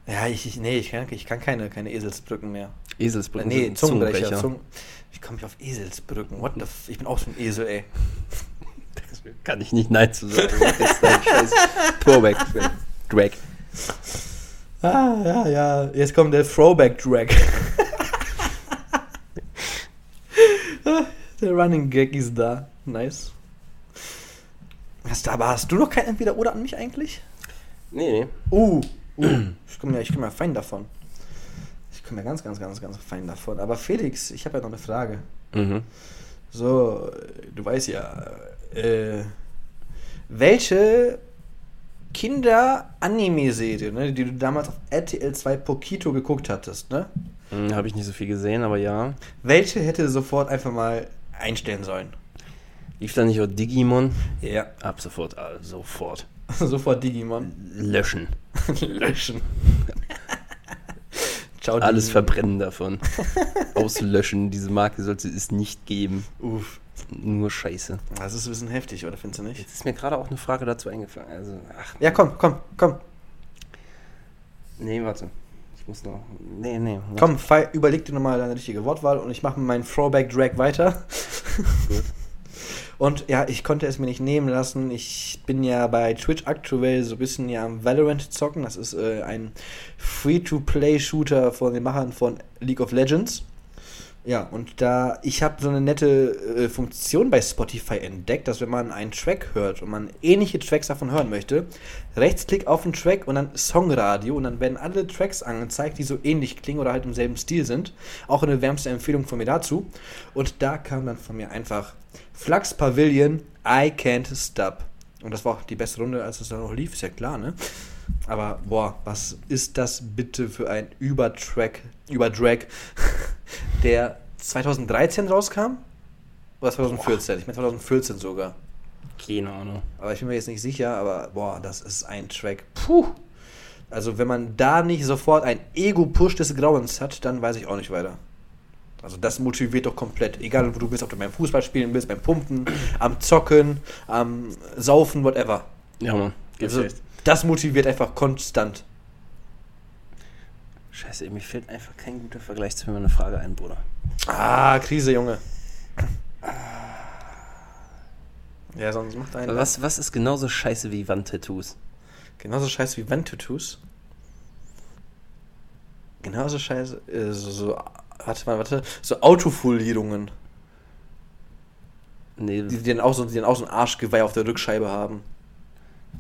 Ja, ich, ich, nee, ich kann, ich kann keine, keine Eselsbrücken mehr. Eselsbrücken. nee, Zungenbrecher. Zungen, wie komme ich auf Eselsbrücken? What the f Ich bin auch so ein Esel, ey. Kann ich nicht Nein zu sagen. Mach jetzt deinen scheiß Throwback. Drag. Ah, ja, ja. Jetzt kommt der Throwback-Drag. der Running Gag ist da. Nice. Hast aber hast du noch kein Entweder-Oder an mich eigentlich? Nee, nee. Uh, Uh, ich komme ja, ich komm ja fein davon. Ich komme ja ganz, ganz, ganz, ganz fein davon. Aber Felix, ich habe ja noch eine Frage. Mhm. So, du weißt ja, äh, welche Kinder-Anime-Serie, ne, die du damals auf RTL 2 Pokito geguckt hattest, ne? Hm, Habe ich nicht so viel gesehen, aber ja. Welche hätte sofort einfach mal einstellen sollen? Lief da nicht auch Digimon? Ja, Ab sofort, ah, sofort. sofort Digimon. Löschen. Löschen. Ciao, Alles Digimon. verbrennen davon. Auslöschen. Diese Marke sollte es nicht geben. Uff. Nur Scheiße. Das ist ein bisschen heftig, oder findest du nicht? Jetzt ist mir gerade auch eine Frage dazu eingefallen. Also, ach, Ja, komm, komm, komm. nee, warte. Ich muss noch. Nee, nee. warte. Komm, überleg dir nochmal deine richtige Wortwahl und ich mache mit meinem Throwback-Drag weiter. Gut. Und ja, ich konnte es mir nicht nehmen lassen. Ich bin ja bei Twitch aktuell so ein bisschen ja am Valorant zocken. Das ist äh, ein Free-to-Play-Shooter von den Machern von League of Legends. Ja, und da, ich habe so eine nette äh, Funktion bei Spotify entdeckt, dass wenn man einen Track hört und man ähnliche Tracks davon hören möchte, Rechtsklick auf den Track und dann Songradio und dann werden alle Tracks angezeigt, die so ähnlich klingen oder halt im selben Stil sind. Auch eine wärmste Empfehlung von mir dazu. Und da kam dann von mir einfach Flux Pavilion, I Can't Stop. Und das war auch die beste Runde, als es dann noch lief, ist ja klar, ne? Aber boah, was ist das bitte für ein Übertrack, Überdrag, der 2013 rauskam? Oder 2014? Ich meine 2014 sogar. Keine Ahnung. Aber ich bin mir jetzt nicht sicher, aber boah, das ist ein Track. Puh. Also wenn man da nicht sofort ein Ego-Push des Grauens hat, dann weiß ich auch nicht weiter. Also das motiviert doch komplett. Egal wo du bist, ob du beim Fußball spielen bist, beim Pumpen, am Zocken, am Saufen, whatever. Ja, Mann. Also, echt. das motiviert einfach konstant. Scheiße, mir fällt einfach kein guter Vergleich zu mir eine Frage ein, Bruder. Ah, Krise, Junge. Ja, sonst macht einer. Was, was ist genauso scheiße wie Wandtattoos? Genauso scheiße wie Wandtattoos. Genauso scheiße. Äh, so, so, warte mal, warte. So Autofolierungen. Nee, Die, die, dann auch so, die dann auch so ein Arschgeweih auf der Rückscheibe haben.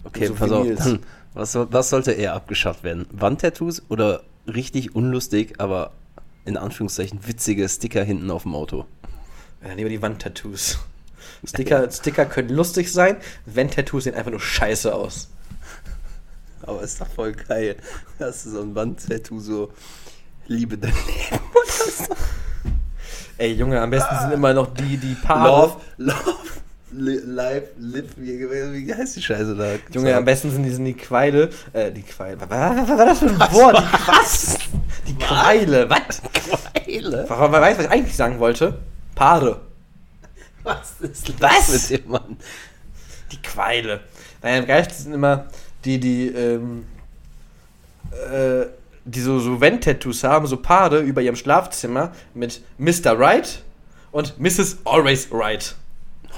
okay, so pass auf. Dann, was, was sollte eher abgeschafft werden? Wandtattoos oder richtig unlustig, aber in Anführungszeichen witzige Sticker hinten auf dem Auto? Ja, lieber die Wandtattoos. Sticker, Sticker können lustig sein, Wandtattoos sehen einfach nur scheiße aus. Aber ist doch voll geil. Das ist so ein Wandtattoo, so Liebe dein Leben so. Ey, Junge, am besten sind immer noch die, die Paare. Love, Love, li, Live, Live, wie, wie heißt die Scheiße da? Junge, am besten sind die, sind die Queile. Äh, die Queile. Was, was, was war das für ein Wort? Die, was? Die Queile. Was? Queile? Warum, weiß, was ich eigentlich sagen wollte? Paare. Was ist los Was? mit dem Mann? Die Queile. Naja, am geilsten sind immer die, die, ähm, äh, die so, so Wand-Tattoos haben, so Paare über ihrem Schlafzimmer mit Mr. Right und Mrs. Always Right.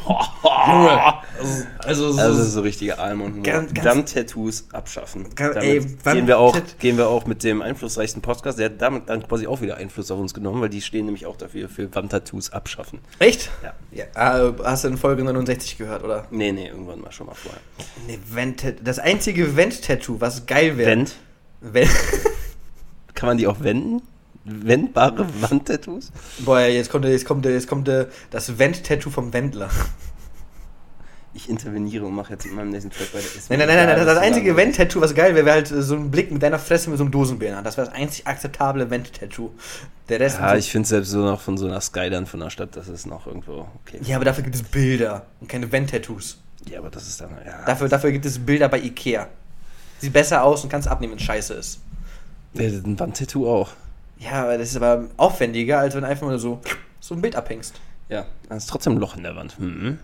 Junge. Also, also so, Also so richtige Almond. Wandtattoos abschaffen. Ganz- ey, gehen, wir auch, gehen wir auch mit dem einflussreichsten Podcast, der hat damit dann quasi auch wieder Einfluss auf uns genommen, weil die stehen nämlich auch dafür, für Wandtattoos abschaffen. Echt? Ja. ja. äh, Hast du in Folge 69 gehört, oder? Nee, nee, irgendwann mal schon mal vorher. Nee, Wand das einzige Wand-Tattoo, was geil wäre. Wend? Wand. Kann man die auch wenden? Wendbare Wandtattoos? Boah, jetzt kommt, jetzt kommt, der- jetzt kommt das Wand-Tattoo vom Wendler. Ich interveniere und mache jetzt in meinem nächsten Track weiter. Nein, nein, nein, nein, das, das einzige sagen Wand-Tattoo, was geil wäre, wäre halt äh, so ein Blick mit deiner Fresse mit so einem Dosenbär. Das wäre das einzig akzeptable Wand-Tattoo. Der Rest. Ja, ich finde selbst so noch von so einer Skyline von der Stadt, das ist noch irgendwo okay. ja, aber dafür gibt es Bilder und keine Wand-Tattoos. Ja, aber das ist dann, ja. Dafür, dafür gibt es Bilder bei Ikea. Sieht besser aus und kannst abnehmen, wenn es scheiße ist. Ja, ein Wandtattoo auch. Ja, aber das ist aber aufwendiger, als wenn du einfach nur so, so ein Bild abhängst. Ja, da ist trotzdem ein Loch in der Wand. Mhm.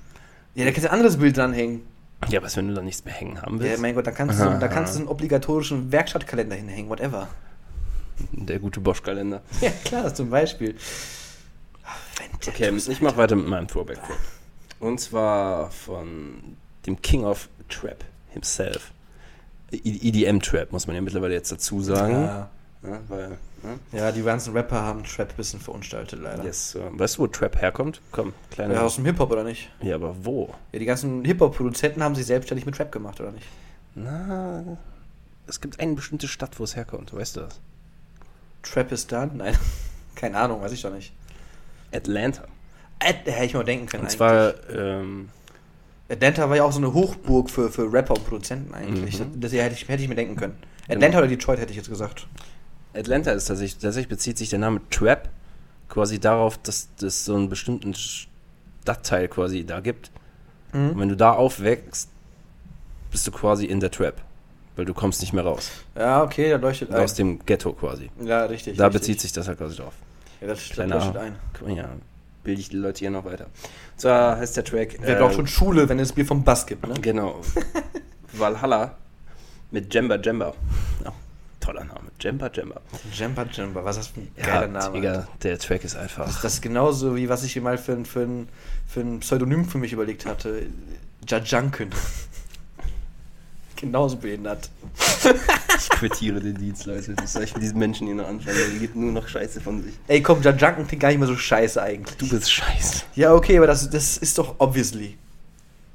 Ja, da kannst du ein anderes Bild dranhängen. Ja, was, wenn du da nichts mehr hängen haben Ja, willst? mein Gott, da kannst du, da kannst du einen obligatorischen Werkstattkalender hinhängen, whatever. Der gute Bosch-Kalender. Ja, klar, zum Beispiel. Okay, ich mache weiter mit meinem throwback -Track. Und zwar von dem King of Trap himself. EDM-Trap, muss man ja mittlerweile jetzt dazu sagen. Ja. Ja, weil, ne? ja, die ganzen Rapper haben Trap ein bisschen verunstaltet, leider. yes, weißt du, wo Trap herkommt? Komm, kleine. Ja, aus dem Hip-Hop, oder nicht? Ja, aber wo? Ja, die ganzen Hip-Hop-Produzenten haben sich selbstständig mit Trap gemacht, oder nicht? Na, es gibt eine bestimmte Stadt, wo es herkommt. Weißt du das? Trapistan? Nein. Keine Ahnung, weiß ich doch nicht. Atlanta. Ad hätte ich mal denken können. Und zwar, ähm, Atlanta war ja auch so eine Hochburg für, für Rapper und Produzenten eigentlich. Mhm. Das, das hätte, ich, hätte ich mir denken können. Atlanta Genau. oder Detroit hätte ich jetzt gesagt. Atlanta ist tatsächlich, tatsächlich bezieht sich der Name Trap quasi darauf, dass es so einen bestimmten Stadtteil quasi da gibt. Und wenn du da aufwächst, bist du quasi in der Trap. Weil du kommst nicht mehr raus. Ja, okay, da leuchtet ein. Aus dem Ghetto quasi. Ja, richtig. Da richtig. bezieht sich das halt quasi drauf. Ja, das, das leuchtet ein. Ja, bilde ich die Leute hier noch weiter. Zwar heißt der Track. Wer äh, braucht schon Schule, wenn es Bier vom Bass gibt, ne? Genau. Valhalla mit Jemba Jemba. Ja, toller Name. Jemba Jemba. Jumper Jumper, was ist das für ein Ja, geiler Name? Digga, der Track ist einfach. Das ist genauso wie was ich mir mal für, ein- für, ein, für ein Pseudonym für mich überlegt hatte. Jajanken. Genauso behindert. Ich quittiere den Dienst, Leute. Was soll ich mit diesen Menschen hier noch anfangen? Der gibt nur noch Scheiße von sich. Ey, komm, Jajanken klingt gar nicht mehr so scheiße eigentlich. Du bist scheiße. Ja, okay, aber das, das ist doch obviously.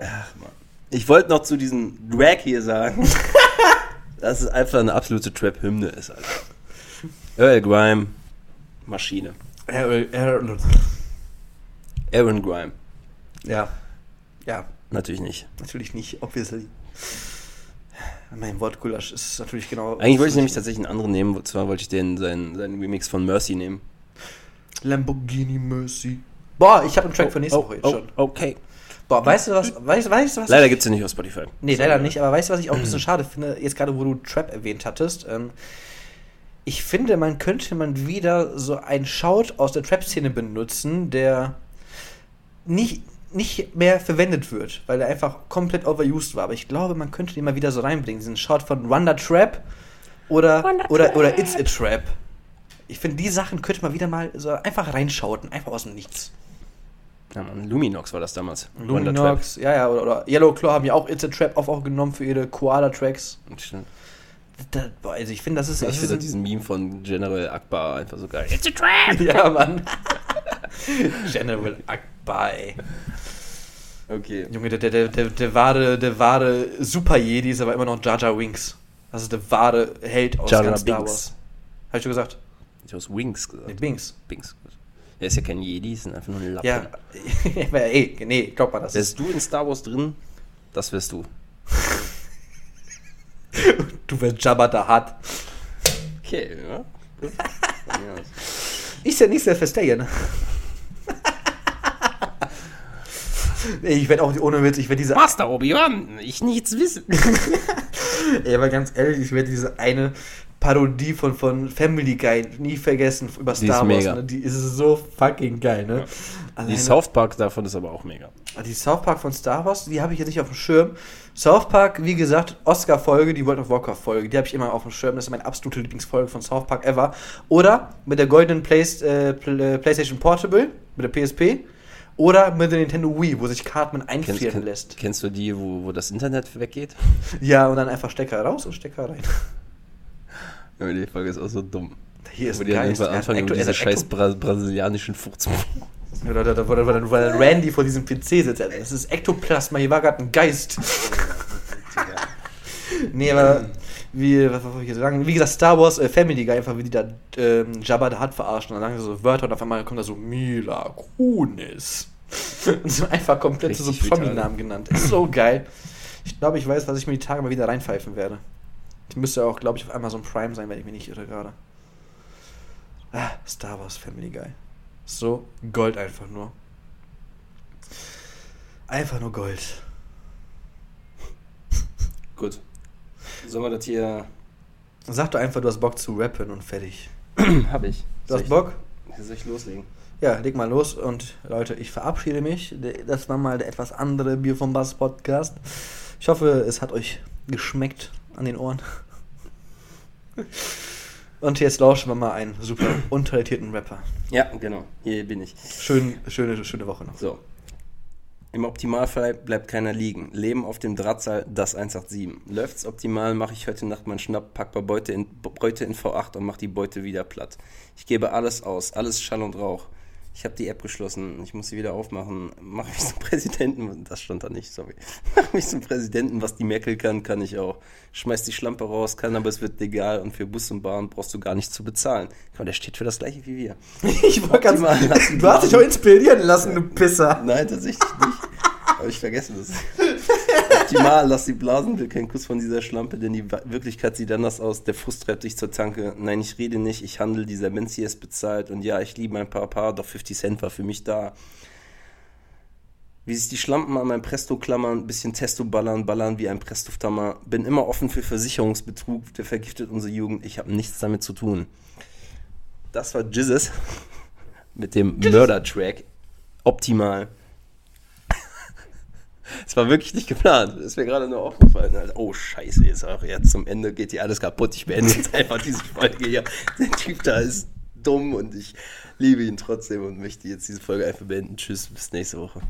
Ach, Mann. Ich wollte noch zu diesem Drag hier sagen, dass es einfach eine absolute Trap-Hymne ist, Alter. Earl Grime, Maschine. Er, er, Aaron Grime, ja. Ja, natürlich nicht. natürlich nicht, obviously. Mein Wortgulasch ist natürlich genau. Eigentlich wollte ich nämlich tatsächlich einen anderen nehmen, und zwar wollte ich den, seinen, seinen Remix von Mercy nehmen. Lamborghini Mercy. Boah, ich habe einen Track für nächste Woche jetzt oh, schon. okay. Boah, weißt du was? Weißt, weißt du was? Leider gibt es den nicht auf Spotify. Nee, leider nicht, aber weißt du, was ich auch ein bisschen schade finde, jetzt gerade wo du Trap erwähnt hattest? Ähm, ich finde, man könnte man wieder so einen Shout aus der Trap-Szene benutzen, der nicht, nicht mehr verwendet wird, weil er einfach komplett overused war. Aber ich glaube, man könnte den mal wieder so reinbringen, diesen Shout von Wonder Trap oder, oder, oder It's a Trap. Ich finde, die Sachen könnte man wieder mal so einfach reinschauten, einfach aus dem Nichts. Ja, Mann, Luminox war das damals. Wonder Trap. Luminox, ja, ja, oder, oder Yellow Claw haben ja auch It's a Trap auf auch genommen für ihre Koala-Tracks. Stimmt. Da, boah, also ich finde, das ist. Ich finde ein- diesen Meme von General Akbar einfach so geil. It's a trap! ja, Mann. General Akbar, ey. Okay. Junge, der, der, der, der, der wahre, der wahre Super-Jedi ist aber immer noch Jar Jar Winks. Das ist der wahre Held aus Jar Jar ganz Star. Wars. Hab ich schon gesagt? Ich habe Wings gesagt. Nee, Binks. Binks. Er ist ja kein Jedi, ist einfach nur ein Lappen. Ja, aber ey, nee, glaub mal, das. Wärst du in Star Wars drin, das wärst du. Du wärst Jabba the Hutt. Okay, ja. Ist ja nicht sehr Stallion. Ey, ich werde auch ohne Witz, ich werde diese Master Obi-Wan, ich nichts wissen. Ey, aber ganz ehrlich, ich werde diese eine Parodie von, von Family Guy nie vergessen über Die Star ist Wars. mega. Ne? Die ist so fucking geil, ne? Die Alleine- South Park davon ist aber auch mega. die South Park von Star Wars, die habe ich jetzt nicht auf dem Schirm. South Park, wie gesagt, Oscar-Folge, die World of Warcraft-Folge, die habe ich immer auf dem Schirm. Das ist meine absolute Lieblingsfolge von South Park ever. Oder mit der goldenen Play äh, Pl- äh, PlayStation Portable, mit der PSP. Oder mit der Nintendo Wii, wo sich Cartman Kennst, einfrieren kenn, lässt. kennst du die, wo, wo das Internet weggeht? Ja, und dann einfach Stecker raus und Stecker rein. Ja, Die Folge ist auch so dumm. Hier ist Wo die dann Geist. einfach hat anfangen, über er diese scheiß Bra brasilianischen Furz. Oder, oder, oder, oder, oder, oder Randy vor diesem PC sitzt. Das ist Ektoplasma, hier war gerade ein Geist. nee, aber wie, was wollte ich jetzt sagen? Wie gesagt, Star Wars äh, Family Guy, einfach wie die da ähm, Jabba the Hutt verarschen. Und dann sagen sie so Wörter und auf einmal kommt da so Mila Kunis. und so einfach komplett so Promi-Namen genannt. Ist so geil. Ich glaube, ich weiß, was ich mir die Tage mal wieder reinpfeifen werde. Die müsste auch, glaube ich, auf Amazon Prime sein, wenn ich mich nicht irre gerade. Ah, Star Wars Family Guy. So Gold einfach nur. Einfach nur Gold. Gut. Sollen wir das hier. Sag doch einfach, du hast Bock zu rappen und fertig. Hab ich. Du hast Bock? Soll ich loslegen? Ja, leg mal los und Leute, ich verabschiede mich. Das war mal der etwas andere Bier vom Bass Podcast. Ich hoffe, es hat euch geschmeckt an den Ohren. Und jetzt lauschen wir mal einen super untalentierten Rapper. Ja, genau. Hier bin ich. Schön, schöne, schöne Woche noch. So. Im Optimalfall bleibt keiner liegen. Leben auf dem Drahtseil, das 187. Läuft's optimal, mache ich heute Nacht meinen Schnapp, pack paar Beute in, Beute in V8 und mach die Beute wieder platt. Ich gebe alles aus, alles Schall und Rauch. Ich habe die App geschlossen. Ich muss sie wieder aufmachen. Mach mich zum Präsidenten. Das stand da nicht, sorry. Mach mich zum Präsidenten. Was die Merkel kann, kann ich auch. Schmeiß die Schlampe raus, kann, aber es wird legal. Und für Bus und Bahn brauchst du gar nichts zu bezahlen. Aber der steht für das gleiche wie wir. Ich war ganz. Die Du hast dich auch inspirieren lassen, du Pisser. Nein, tatsächlich nicht. Habe ich vergessen das. Optimal, lass die Blasen, will keinen Kuss von dieser Schlampe, denn die Wirklichkeit sieht anders aus. Der Frust treibt dich zur Tanke. Nein, ich rede nicht, ich handle, dieser Mensch hier ist bezahlt. Und ja, ich liebe mein Papa, doch 50 Cent war für mich da. Wie sich die Schlampen an mein Presto klammern, bisschen Testo ballern, ballern wie ein Prestoftammer. Bin immer offen für Versicherungsbetrug, der vergiftet unsere Jugend. Ich habe nichts damit zu tun. Das war Jizzes mit dem Murder-Track. Optimal. Es war wirklich nicht geplant. Das ist mir gerade nur aufgefallen. Alter. Oh, scheiße, jetzt auch jetzt zum Ende geht hier alles kaputt. Ich beende jetzt einfach diese Folge hier. Der Typ da ist dumm und ich liebe ihn trotzdem und möchte jetzt diese Folge einfach beenden. Tschüss, bis nächste Woche.